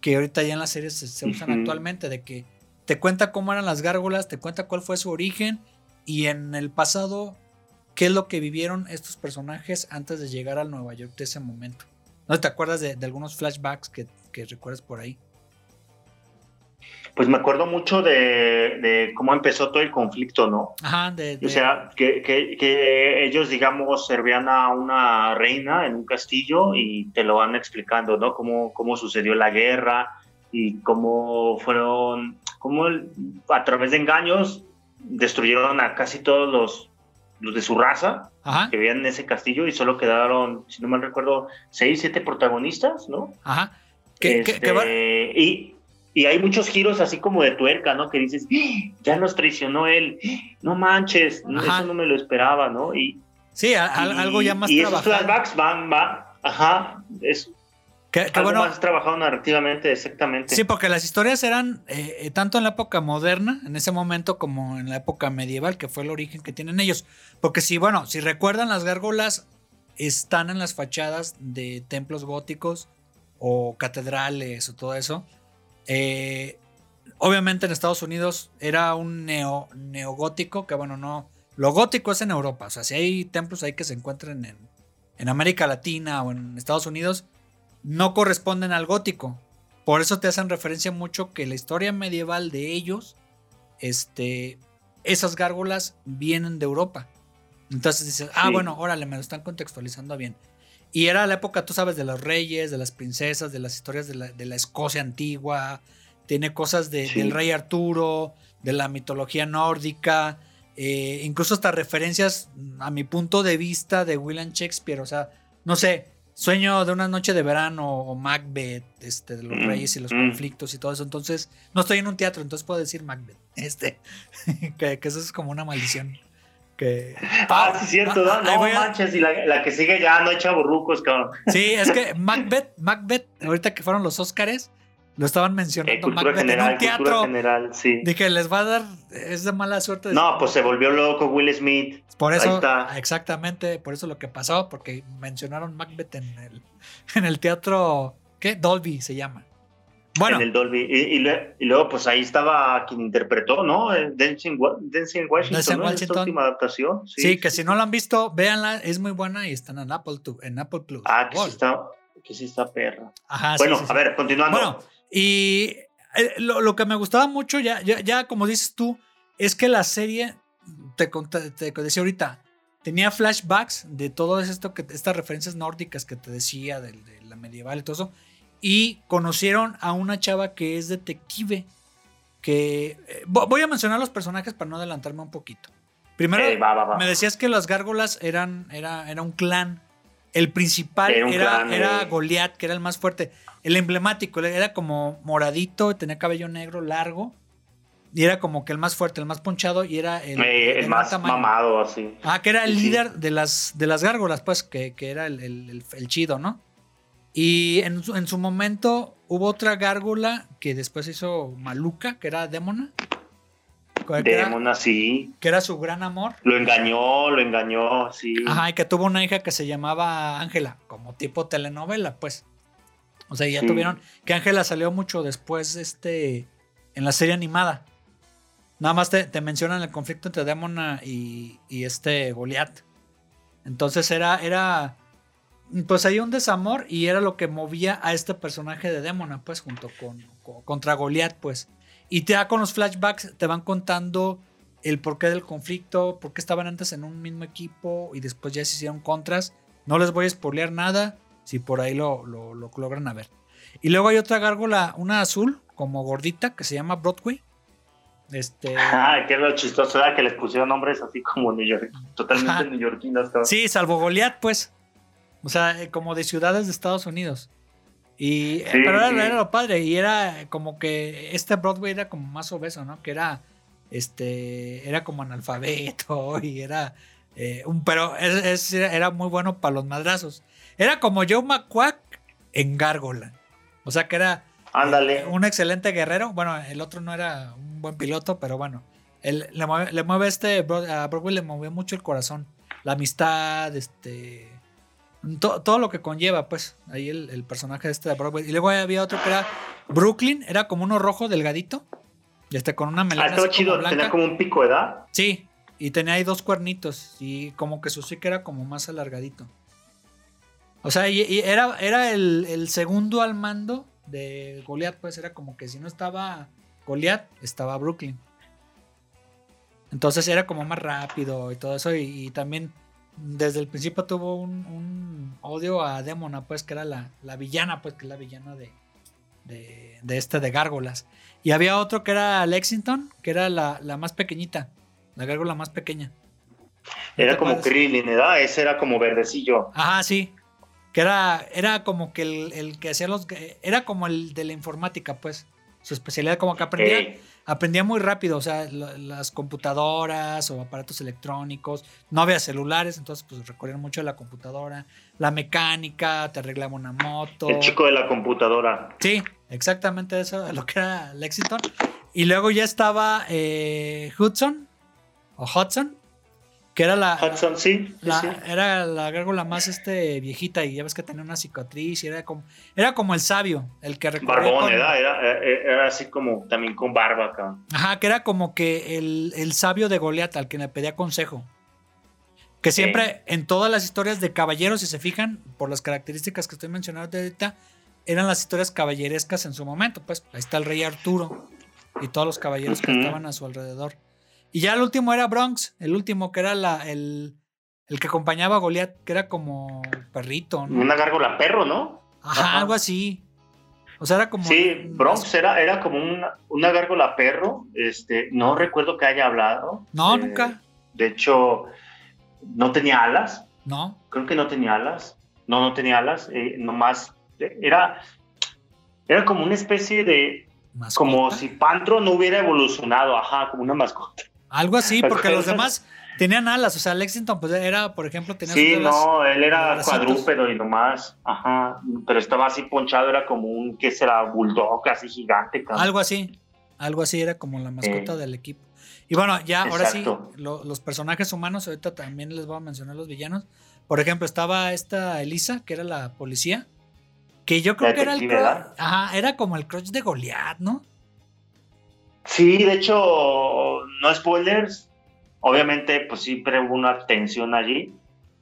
que ahorita ya en las series se, se usan Ujú. actualmente, de que te cuenta cómo eran las gárgolas, te cuenta cuál fue su origen, y en el pasado, qué es lo que vivieron estos personajes antes de llegar al Nueva York de ese momento. ¿No te acuerdas de, de algunos flashbacks que, que recuerdas por ahí? Pues me acuerdo mucho de, de cómo empezó todo el conflicto, ¿no? Ajá, de, de- O sea, que, que- que ellos, digamos, servían a una reina en un castillo y te lo van explicando, ¿no? Cómo, cómo sucedió la guerra y cómo fueron, cómo a través de engaños destruyeron a casi todos los, los de su raza ajá, que vivían en ese castillo y solo quedaron, si no mal recuerdo, seis, siete protagonistas, ¿no? ajá. Que- que va- Este, y, y hay muchos giros así como de tuerca, ¿no? Que dices, "¡Ah! ya nos traicionó él, no manches, Ajá. eso no me lo esperaba, ¿no? Y, sí, a- a- y- algo ya más Y esos trabajado. flashbacks van, van, ajá, es Que- que bueno, más trabajado narrativamente, exactamente. Sí, porque las historias eran eh, tanto en la época moderna, en ese momento, como en la época medieval, que fue el origen que tienen ellos. Porque si, bueno, si recuerdan, las gárgolas están en las fachadas de templos góticos o catedrales o todo eso. Eh, obviamente en Estados Unidos era un neo, neogótico, que bueno, no. Lo gótico es en Europa. O sea, si hay templos ahí que se encuentren en, en América Latina o en Estados Unidos, no corresponden al gótico. Por eso te hacen referencia mucho que la historia medieval de ellos, este, esas gárgolas vienen de Europa. Entonces dices, ah, Sí. bueno, órale, me lo están contextualizando bien. Y era la época, tú sabes, de los reyes, de las princesas, de las historias de la, de la Escocia antigua. Tiene cosas de- Sí. del rey Arturo, de la mitología nórdica, eh, incluso hasta referencias, a mi punto de vista, de William Shakespeare. O sea, no sé, Sueño de una noche de verano o Macbeth, este, de los Mm, reyes y los mm. conflictos y todo eso. Entonces, no estoy en un teatro, entonces puedo decir Macbeth. Este, que, que eso es como una maldición. Que, Ah, sí, cierto, Ah, ¿no? No voy a- manches, y la, la que sigue ya no echa burrucos, cabrón. Sí, es que Macbeth, Macbeth, ahorita que fueron los Óscares, lo estaban Eh, mencionando cultura Macbeth en general, cultura teatro. general, sí. Dije, les va a dar, es de mala suerte. No, pues se volvió loco Will Smith. Por ahí eso, está. exactamente, por eso lo que pasó, porque mencionaron Macbeth en el, en el teatro, ¿qué? Dolby se llama. Bueno, en el Dolby. Y, y lue- y luego, pues ahí estaba quien interpretó, ¿no? Eh, Wa- Denzel Washington, ¿no? En Washington. Esta última adaptación. sí, que si no la han visto, véanla, es muy buena y están en Apple, en Apple Plus. Ah, que sí está, que sí está perra. Ajá, sí, bueno, sí, sí. a ver, continuando. Bueno, y eh, lo, lo que me gustaba mucho, ya, ya, ya como dices tú, es que la serie, te, conté- te decía ahorita, tenía flashbacks de todo esto, que, estas referencias nórdicas que te decía, de, de la medieval y todo eso, y conocieron a una chava que es detective, que... eh, vo- voy a mencionar los personajes para no adelantarme un poquito. Primero, va, va, va. me decías que las gárgolas eran, era, era un clan. El principal Era era, era. Goliat, que era el más fuerte. El emblemático era como moradito, tenía cabello negro largo. Y era como que el más fuerte, el más ponchado. Y era el, Eh, más tamaño. mamado, así. Ah, que era el Sí, líder de las, de las gárgolas, pues, que, que era el, el- el- el chido, ¿no? Y en su, en su momento hubo otra gárgola que después hizo Maluca, que era Démona. Que era, Demona, sí. que era su gran amor. Lo engañó, lo engañó, sí. Ajá, y que tuvo una hija que se llamaba Ángela, como tipo telenovela, pues. O sea, ya Sí. tuvieron. Que Ángela salió mucho después, este. En la serie animada. Nada más te, te mencionan el conflicto entre Demona y, y este Goliath. Entonces era. era. Pues hay un desamor y era lo que movía a este personaje de Demona, pues, junto con, con- contra Goliath, pues. Y te da con los flashbacks, te van contando el porqué del conflicto, por qué estaban antes en un mismo equipo y después ya se hicieron contras. No les voy a spoilear nada, si por ahí lo, lo, lo logran a ver. Y luego hay otra gárgola, una azul, como gordita, que se llama Broadway. Este. Ah, que era lo chistoso, era que les pusieron nombres así como New York, totalmente todos. Sí, salvo Goliath, pues. O sea, eh, como de ciudades de Estados Unidos. Y, eh, Sí, pero era, sí. era lo padre. Y era como que este Broadway era como más obeso, ¿no? Que era. Este. Era como analfabeto. Y era. eh, un, pero es- es- era muy bueno para los madrazos. Era como Joe McQuack en Gárgola. O sea que era. Ándale. Un excelente guerrero. Bueno, el otro no era un buen piloto, pero bueno. Él, le, mueve, le mueve este. A Broadway le movió mucho el corazón. La amistad, este. To- todo lo que conlleva, pues. Ahí el, el personaje este de Broadway. Y luego había otro que era Brooklyn. Era como uno rojo delgadito. y Este, con una melena. Ah, estaba chido, como tenía como un pico, ¿verdad? Sí. Y tenía ahí dos cuernitos. Y como que su que era como más alargadito. O sea, y, y era, era el, el segundo al mando de Goliath, pues era como que si no estaba Goliath, estaba Brooklyn. Entonces era como más rápido y todo eso. Y, y también desde el principio tuvo un, un odio a Demona, pues que era la, la villana, pues que es la villana de, de, de este de Gárgolas. Y había otro que era Lexington, que era la, la más pequeñita, la gárgola más pequeña. ¿No Era como? Krillin, ¿verdad? Ese era como verdecillo. Ajá, sí. Que era, era como que el, el que hacía los. Era como el de la informática, pues. Su especialidad, como que aprendía, aprendía muy rápido. O sea, las computadoras o aparatos electrónicos. No había celulares, entonces, pues recorrían mucho a la computadora. La mecánica, te arreglaba una moto. el chico de la computadora. Sí, exactamente eso, lo que era Lexington. Y luego ya estaba eh, Hudson, o Hudson, que era la, Hudson, sí. sí, la- sí. era la gárgola más este viejita y ya ves que tenía una cicatriz y era como era como el sabio, el que Barbón, con- ¿verdad? Era, era- era así como también con barba acá. Ajá, que era como que el, el sabio de Goliat al que le pedía consejo. Que siempre en todas las historias de caballeros, si se fijan, por las características que estoy mencionando ahorita, eran las historias caballerescas en su momento. Pues ahí está el rey Arturo y todos los caballeros que estaban a su alrededor. Y ya el último era Bronx, el último que era la, el, el que acompañaba a Goliat, que era como perrito, ¿no? Una gárgola perro, ¿no? Ajá, ajá. algo así. O sea, era como. Sí, Bronx era, era como una, una gárgola perro. Este, no recuerdo que haya hablado. No, Eh, nunca. De hecho, no tenía alas. No. Creo que no tenía alas. No, no tenía alas. eh, nomás era, era como una especie de. Como si Pantro no hubiera evolucionado. Ajá, como una mascota. Algo así, ¿Te porque los demás tenían alas. O sea, Lexington, pues era, por ejemplo, tenía Sí, alas. no, él era cuadrúpedo y nomás. Ajá. Pero estaba así ponchado. Era como un. ¿Qué será? Bulldog, así gigante. Algo así. Algo así era como la mascota Eh. del equipo. Y bueno, ya, ahora sí, lo- los personajes humanos, ahorita también les voy a mencionar los villanos. Por ejemplo, estaba esta Elisa, que era la policía. Que yo creo que era el. Ajá, era como el crush de Goliath, ¿no? Sí, de hecho, no spoilers. Obviamente, pues siempre hubo una tensión allí.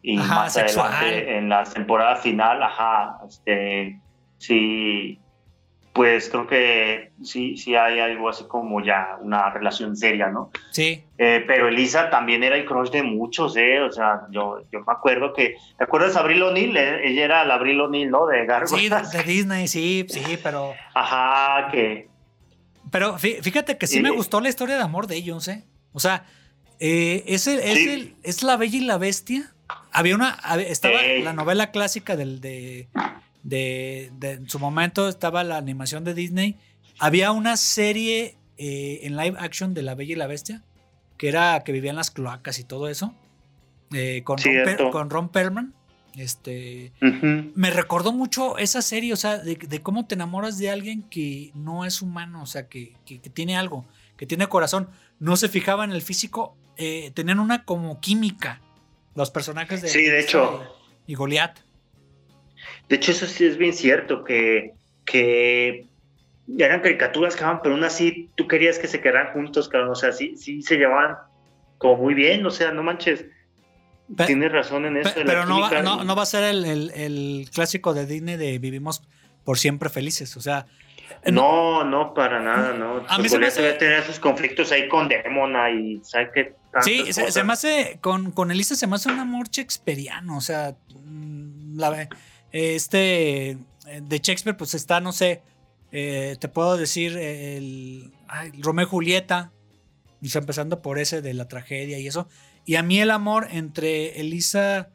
Y Ajá, más sexual. adelante, en la temporada final, ajá, este, sí, pues creo que sí, sí hay algo así como ya una relación seria, ¿no? Sí. Eh, pero Elisa también era el crush de muchos, ¿eh? O sea, yo, yo me acuerdo que, ¿te acuerdas de Abril O'Neill? Eh, Ella era la Abril O'Neill, ¿no? De Sí, Gargoyles. de Disney, sí, sí, pero. Ajá, que Pero fí- fíjate que sí me gustó la historia de amor de ellos, ¿eh? O sea, eh, es, el- es, Sí. el- es La Bella y la Bestia. Había una. estaba Ey. la novela clásica del, de, de, de- En su momento estaba la animación de Disney. Había una serie eh, en live action de La Bella y la Bestia. Que era que vivía en las cloacas y todo eso. eh, con, Ron con Ron Perlman. Este me recordó mucho esa serie, o sea, de, de cómo te enamoras de alguien que no es humano, o sea, que, que- que tiene algo, que tiene corazón, no se fijaba en el físico, eh, tenían una como química los personajes de Sí, de hecho. y Goliat. De hecho, eso sí es bien cierto, que, que eran caricaturas, cabrón, pero aún así tú querías que se quedaran juntos, cabrón. O sea, sí, sí se llevaban como muy bien, o sea, no manches. Pe- Tienes razón en eso. Pe- pero no va, no, no va a ser el, el- el clásico de Disney de vivimos por siempre felices. O sea, No, no, para nada, no. A mí se me hace- tener sus conflictos ahí con Demona y ¿sabes qué? Sí, se, me hace, con, con Elisa se me hace un amor shakespeariano, o sea, mm, la, este, eh, de Shakespeare pues está, no sé, eh, te puedo decir el, ay, Romeo y Julieta, sea, empezando por ese de la tragedia y eso, y a mí el amor entre Elisa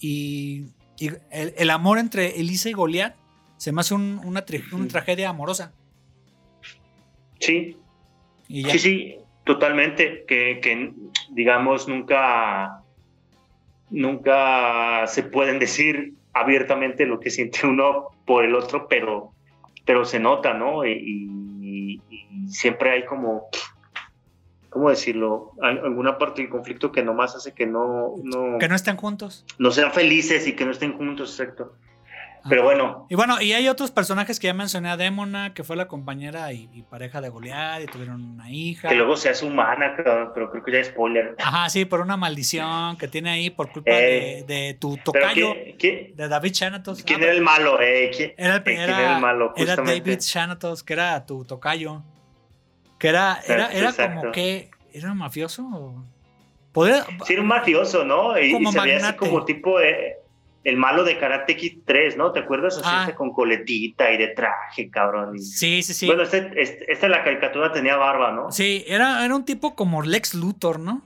y, y el, el amor entre Elisa y Goliat se me hace un- una, tragedia amorosa. Sí, Y sí, sí, totalmente. Que, que, digamos, nunca, nunca se pueden decir abiertamente lo que siente uno por el otro, pero, pero se nota, ¿no? Y, y- y siempre hay como, ¿cómo decirlo? Al- alguna parte del conflicto que nomás hace que no, no, Que no estén juntos. no sean felices y que no estén juntos, exacto. Pero bueno, Y bueno, y hay otros personajes que ya mencioné a Demona, que fue la compañera y, y pareja de Goliath, y tuvieron una hija. que luego se hace humana, pero creo que ya es spoiler. Ajá, sí, por una maldición que tiene ahí por culpa Eh, de, de tu tocayo, ¿quién, quién- de David Shanatos. quién Ah, era el malo? Eh? ¿Quién, Era el, eh, quién era- era el malo? era. David Shanatos, que era tu tocayo. Que era, era, era como que. ¿Era un mafioso? Podría- Sí, era un mafioso, ¿no? Y, se veía así como tipo de, el malo de Karate Kid 3, ¿no? ¿Te acuerdas? Así Ah. este con coletita y de traje, cabrón. y- Sí, sí, sí. Bueno, este, este- esta la caricatura tenía barba, ¿no? sí, era, era un tipo como Lex Luthor, ¿no?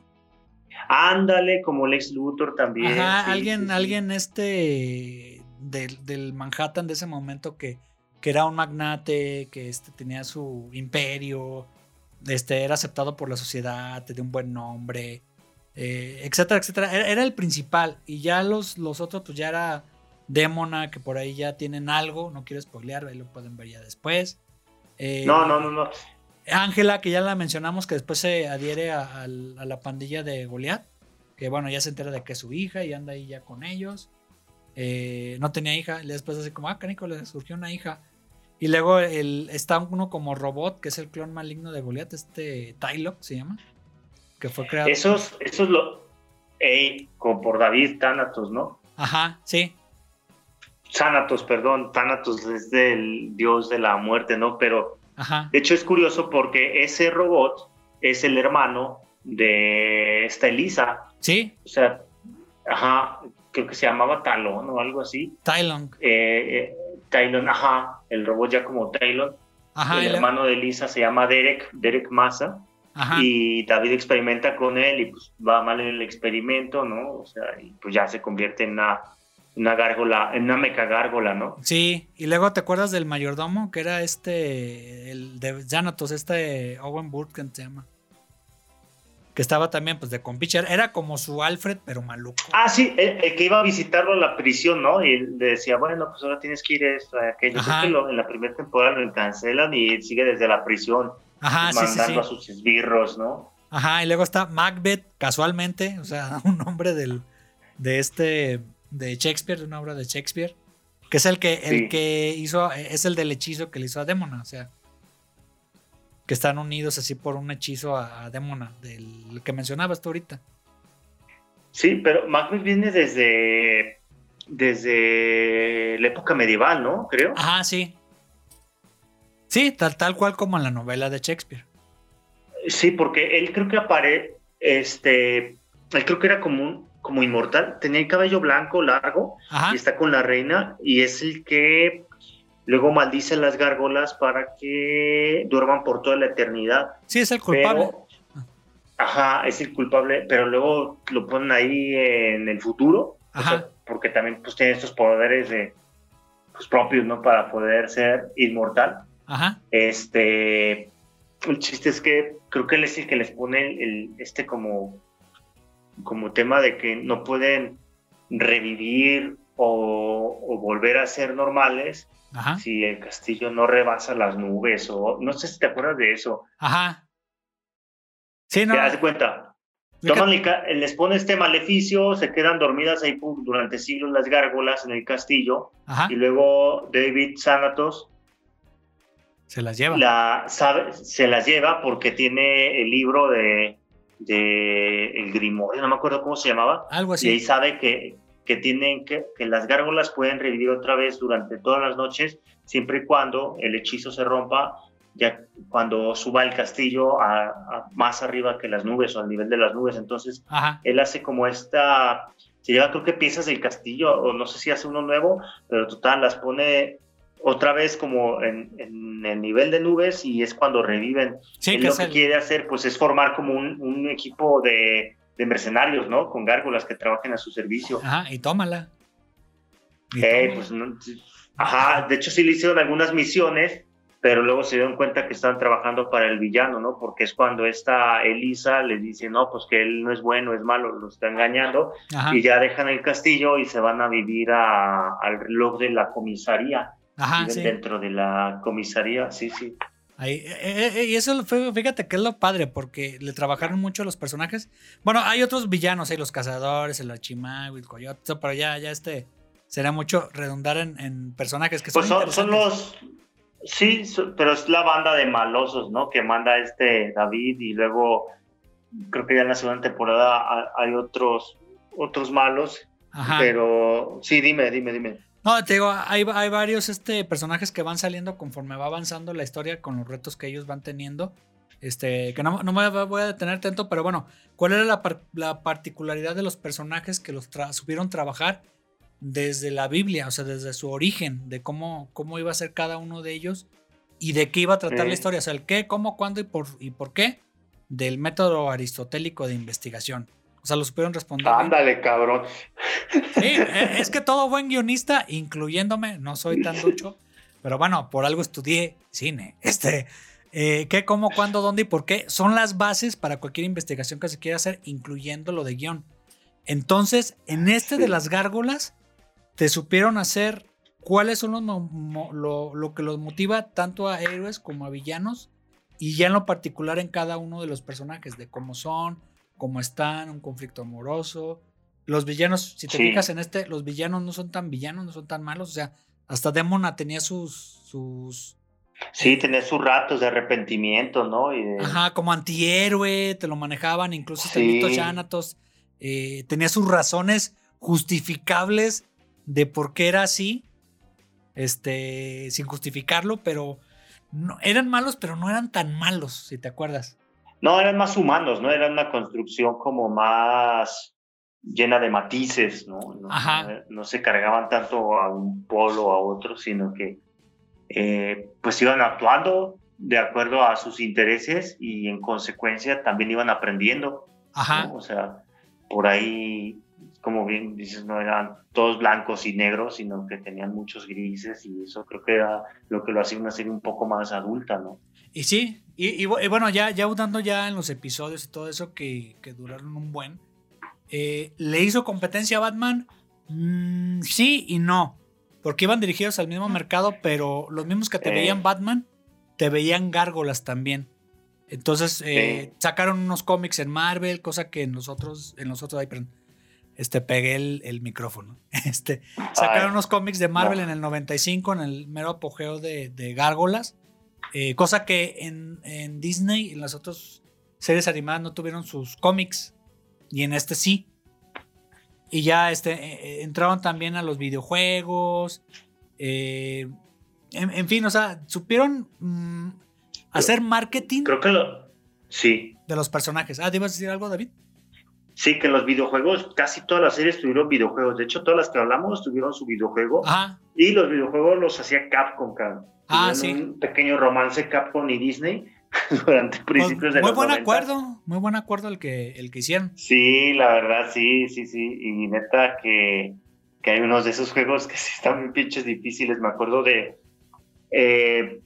Ándale, como Lex Luthor también. Ajá, sí, alguien, sí, sí. alguien este del, del Manhattan de ese momento que, que era un magnate, que este, tenía su imperio, este, era aceptado por la sociedad, tenía un buen nombre, eh, etcétera, etcétera. Era, era el principal. Y ya los, los otros, pues ya era Demona, que por ahí ya tienen algo, no quiero spoilear, ahí lo pueden ver ya después. Eh, No, no, no, no. Ángela, que ya la mencionamos, que después se adhiere a la pandilla de Goliath, que bueno, ya se entera de que es su hija y anda ahí ya con ellos. Eh, no tenía hija, y después así como, ah, canico, le surgió una hija. Y luego el, está uno como robot, que es el clon maligno de Goliath, este Tylock se llama, que fue creado. Esos, esos lo. Ey, como por David Thanatos, ¿no? Ajá, sí, Thanatos, perdón. Thanatos es del dios de la muerte, ¿no? Pero ajá, De hecho, es curioso porque ese robot es el hermano de esta Elisa. sí, O sea, ajá, creo que se llamaba Talón o algo así. Tylon, Eh, eh, Tylon, ajá, el robot ya como ajá, el hermano de Elisa se llama Derek, Derek Massa. ajá, Y David experimenta con él y pues va mal en el experimento, ¿no? O sea, y pues ya se convierte en una, una gárgola, en una meca gárgola, ¿no? Sí, y luego te acuerdas del mayordomo, que era este, el de Janatos, este Owen Burken se llama. Que estaba también, pues, de compitcher. Era como su Alfred, pero maluco. Ah, sí, el, el que iba a visitarlo a la prisión, ¿no? Y le decía, bueno, pues ahora tienes que ir a esto, a aquello. Creo Ajá. que lo- en la primera temporada lo cancelan y sigue desde la prisión Ajá, sí, sí, sí. mandando a sus esbirros, ¿no? Ajá, y luego está Macbeth, casualmente, o sea, un nombre del, de este, de Shakespeare, de una obra de Shakespeare. Que es el que, el que hizo, es el del hechizo que le hizo a Demona, o sea. Que están unidos así por un hechizo a, Demona, del que mencionabas tú ahorita. Sí, pero Macbeth viene desde, desde la época medieval, ¿no? Creo. Ajá, sí. Sí, tal, tal cual como en la novela de Shakespeare. Sí, porque él creo que aparece, este, él creo que era como un, como inmortal, tenía el cabello blanco largo Ajá. y está con la reina y es el que luego maldice a las gárgolas para que duerman por toda la eternidad. Sí, es el culpable. Pero, ajá, es el culpable, pero luego lo ponen ahí en el futuro, o Ajá. sea, porque también pues tiene estos poderes de, pues, propios, ¿no? Para poder ser inmortal. Ajá. Este, el chiste es que creo que él es el que les pone el, el- este como, como tema de que no pueden revivir o, o volver a ser normales Ajá. si el castillo no rebasa las nubes o no sé si te acuerdas de eso. Ajá. Sí, no. Te das cuenta. Toman el ca- les pone este maleficio, se quedan dormidas ahí pum, durante siglos las gárgolas en el castillo. Ajá, Y luego David Sanatos se las lleva. la, sabe, se las lleva porque tiene el libro de, de el Grimorio, no me acuerdo cómo se llamaba. Algo Y ahí así. sabe que, que tienen que, que las gárgolas pueden revivir otra vez durante todas las noches, siempre y cuando el hechizo se rompa, ya cuando suba el castillo a, a más arriba que las nubes o al nivel de las nubes. Entonces, Ajá. él hace como esta, se lleva creo que piezas del castillo, o no sé si hace uno nuevo, pero total, las pone otra vez como en, en el nivel de nubes y es cuando reviven. Sí, Él que lo que el- quiere hacer pues es formar como un, un equipo de, de mercenarios, ¿no? Con gárgolas que trabajen a su servicio. Ajá, y tómala. Y Eh, tómala. pues, no- ajá, de hecho sí le hicieron algunas misiones, pero luego se dieron cuenta que estaban trabajando para el villano, ¿no? Porque es cuando esta Elisa les dice, no, pues que él no es bueno, es malo, lo está engañando, Ajá, y ya dejan el castillo y se van a vivir a- al reloj de la comisaría. ajá, sí. dentro de la comisaría, sí, sí. Ahí, eh, eh, eh, y eso fue, fíjate que es lo padre, porque le trabajaron mucho los personajes. Bueno, hay otros villanos, hay los cazadores, el archimago, el coyote, pero ya, ya este será mucho redundar en, en personajes que son, Pues son, los. Sí, so- pero es la banda de malosos, ¿no? Que manda este David y luego creo que ya en la segunda temporada ha- hay otros otros malos, Ajá. pero sí, dime, dime, dime. No, te digo, hay, hay varios este, personajes que van saliendo conforme va avanzando la historia con los retos que ellos van teniendo. Este, que no, no me voy a detener tanto, pero bueno, ¿cuál era la, par- la particularidad de los personajes que los tra- supieron trabajar desde la Biblia? O sea, desde su origen, de cómo, cómo iba a ser cada uno de ellos y de qué iba a tratar la historia. O sea, el qué, cómo, cuándo y por, y por qué del método aristotélico de investigación. O sea, lo supieron responder. bien. Ándale, cabrón. Sí, eh, es que todo buen guionista, incluyéndome, no soy tan ducho, pero bueno, por algo estudié cine. Este, eh, qué, cómo, cuándo, dónde y por qué son las bases para cualquier investigación que se quiera hacer, incluyendo lo de guion. Entonces, en este de las gárgolas, te supieron hacer cuáles son los lo, lo que los motiva tanto a héroes como a villanos y ya en lo particular en cada uno de los personajes, de cómo son, cómo están, un conflicto amoroso. Los villanos, si te Sí. fijas en este, los villanos no son tan villanos, no son tan malos, o sea, hasta Demona tenía sus, sus, Sí, tenés sus ratos de arrepentimiento, ¿no? Y de- Ajá, como antihéroe, te lo manejaban, incluso Sí. mito Thanatos, eh, tenía sus razones justificables de por qué era así, este, sin justificarlo, pero no, eran malos, pero no eran tan malos, si te acuerdas. No, eran más humanos, ¿no? Era una construcción como más llena de matices, ¿no? No, Ajá. no- no se cargaban tanto a un polo o a otro, sino que eh, pues iban actuando de acuerdo a sus intereses y en consecuencia también iban aprendiendo, Ajá, ¿no? O sea, por ahí, como bien dices, no eran todos blancos y negros, sino que tenían muchos grises y eso creo que era lo que lo hacía una serie un poco más adulta, ¿no? Y sí, y, y bu- y bueno, ya, ya dando ya en los episodios y todo eso que, que duraron un buen, eh, ¿le hizo competencia a Batman? Mm, sí y no. Porque iban dirigidos al mismo mercado, pero los mismos que te Eh. veían Batman, te veían gárgolas también. Entonces eh, Sí. sacaron unos cómics en Marvel, cosa que en los otros, en los otros, ay, perdón, este, pegué el, el micrófono. Este, sacaron Ay, unos cómics de Marvel no. en el 95, en el mero apogeo de, de gárgolas, eh, cosa que en, en Disney, en las otras series animadas no tuvieron sus cómics, y en este sí. Y ya este, eh, eh, entraron también a los videojuegos. eh, en, en fin, o sea, supieron mm, hacer marketing Creo que lo... Sí, de los personajes. Ah, ¿te ibas a decir algo, David? Sí, que los videojuegos, casi todas las series tuvieron videojuegos. De hecho, todas las que hablamos tuvieron su videojuego. Ajá. Y los videojuegos los hacía Capcom, cabrón. Ah, sí. Un pequeño romance Capcom y Disney durante Pues, principios de muy los buen 90. acuerdo, muy buen acuerdo el que, el que hicieron. Sí, la verdad, sí, sí, sí. Y neta que, que hay unos de esos juegos que sí están muy pinches difíciles. Me acuerdo de eh,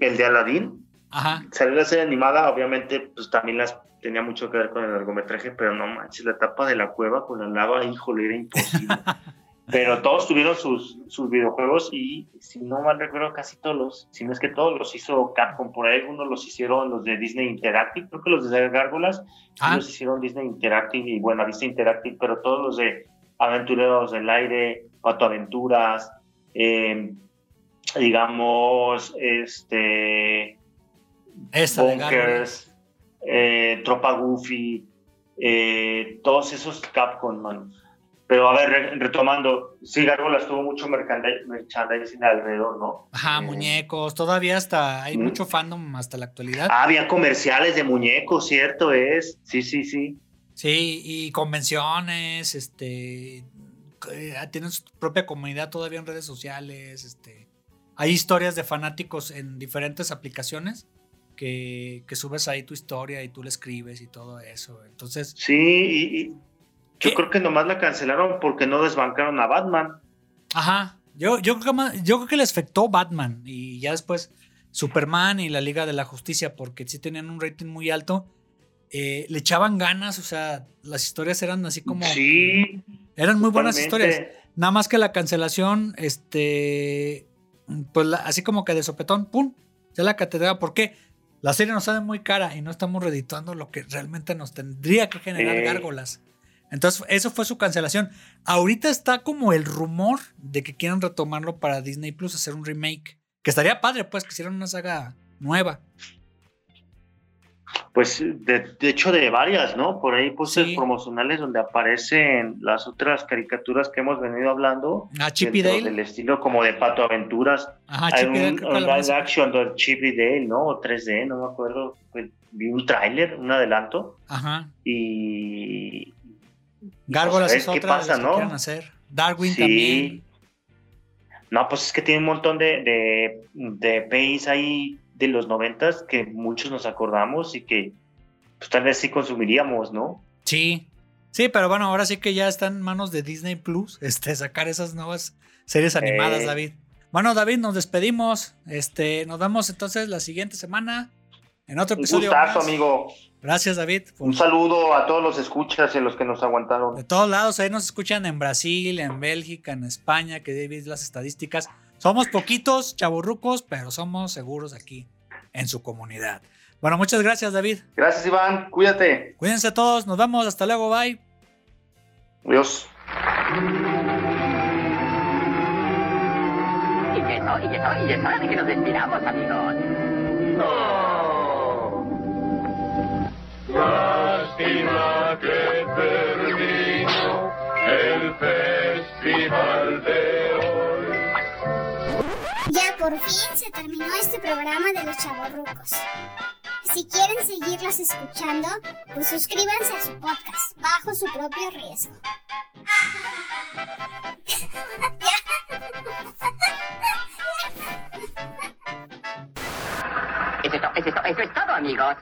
el de Aladdin. Ajá. Salió la serie animada, obviamente, pues también las tenía mucho que ver con el largometraje, pero no manches, la etapa de la cueva con la lava, híjole, era imposible. Pero todos tuvieron sus, sus videojuegos y, si no mal recuerdo, casi todos los, si no es que todos los hizo Capcom. Por ahí algunos los hicieron los de Disney Interactive, creo que los de Gárgolas Ah. los hicieron Disney Interactive y bueno, Disney Interactive, pero todos los de Aventureros del Aire, Pato Aventuras, eh, digamos, este, Esta de Gárgolas. Bunkers, eh, Tropa Goofy, eh, todos esos Capcom, man. Pero a ver, re- retomando, sí, Gárgolas tuvo mucho merchandising alrededor, ¿no? Ajá, Eh, muñecos. Todavía hasta hay Mm. mucho fandom hasta la actualidad. Ah, había comerciales de muñecos, cierto es. Sí, sí, sí. Sí, y convenciones, este. eh, Tienen su propia comunidad todavía en redes sociales. Este. Hay historias de fanáticos en diferentes aplicaciones que, que subes ahí tu historia y tú le escribes y todo eso. Entonces, Sí, y, y yo creo que nomás la cancelaron porque no desbancaron a Batman. Ajá. Yo, yo, creo que más- yo creo que les afectó Batman y ya después Superman y la Liga de la Justicia porque sí tenían un rating muy alto. eh, le echaban ganas, o sea, las historias eran así como... Sí. Eran muy buenas historias. Nada más que la cancelación, este, pues la- así como que de sopetón, ¡pum! Ya la catedral. ¿Por qué? La serie nos sale muy cara y no estamos redituando lo que realmente nos tendría que generar Eh. gárgolas. Entonces, eso fue su cancelación. Ahorita está como el rumor de que quieren retomarlo para Disney Plus, hacer un remake. Que estaría padre, pues, que hicieran una saga nueva. Pues de, de hecho de varias, ¿no? Por ahí puse Sí. promocionales donde aparecen las otras caricaturas que hemos venido hablando. Ah, Dale. Del estilo como de Pato Aventuras. Ajá, Hay Chip un, que live action de Chip y Dale, ¿no? O 3D, no me acuerdo. Pues, Vi un tráiler, un adelanto. Ajá. Y... Gárgolas pues, es a ver qué otra pasa, de que ¿no? quieren hacer. Darwin Sí. también. No, pues es que tiene un montón de, de, de ahí de los noventas que muchos nos acordamos y que pues tal vez sí consumiríamos, ¿no? Sí, sí, pero bueno, ahora sí que ya está en manos de Disney Plus, este, sacar esas nuevas series animadas, Eh. David. Bueno, David, nos despedimos. Este, nos vemos entonces la siguiente semana en otro Un episodio. gustazo, más. amigo. Gracias, David. Un saludo a todos los escuchas y a los que nos aguantaron. de todos lados, ahí nos escuchan en Brasil, en Bélgica, en España, que David las estadísticas. Somos poquitos, chaburrucos, pero somos seguros aquí en su comunidad. Bueno, muchas gracias, David. Gracias, Iván. Cuídate. Cuídense todos, nos vemos, hasta luego, bye. Adiós. Y eso, y eso, y es hora de que nos despidamos, amigos. Lástima que terminó el festival de por fin se terminó este programa de los chavorrucos. Si quieren seguirlos escuchando, pues suscríbanse a su podcast bajo su propio riesgo. Es eso es todo, amigos.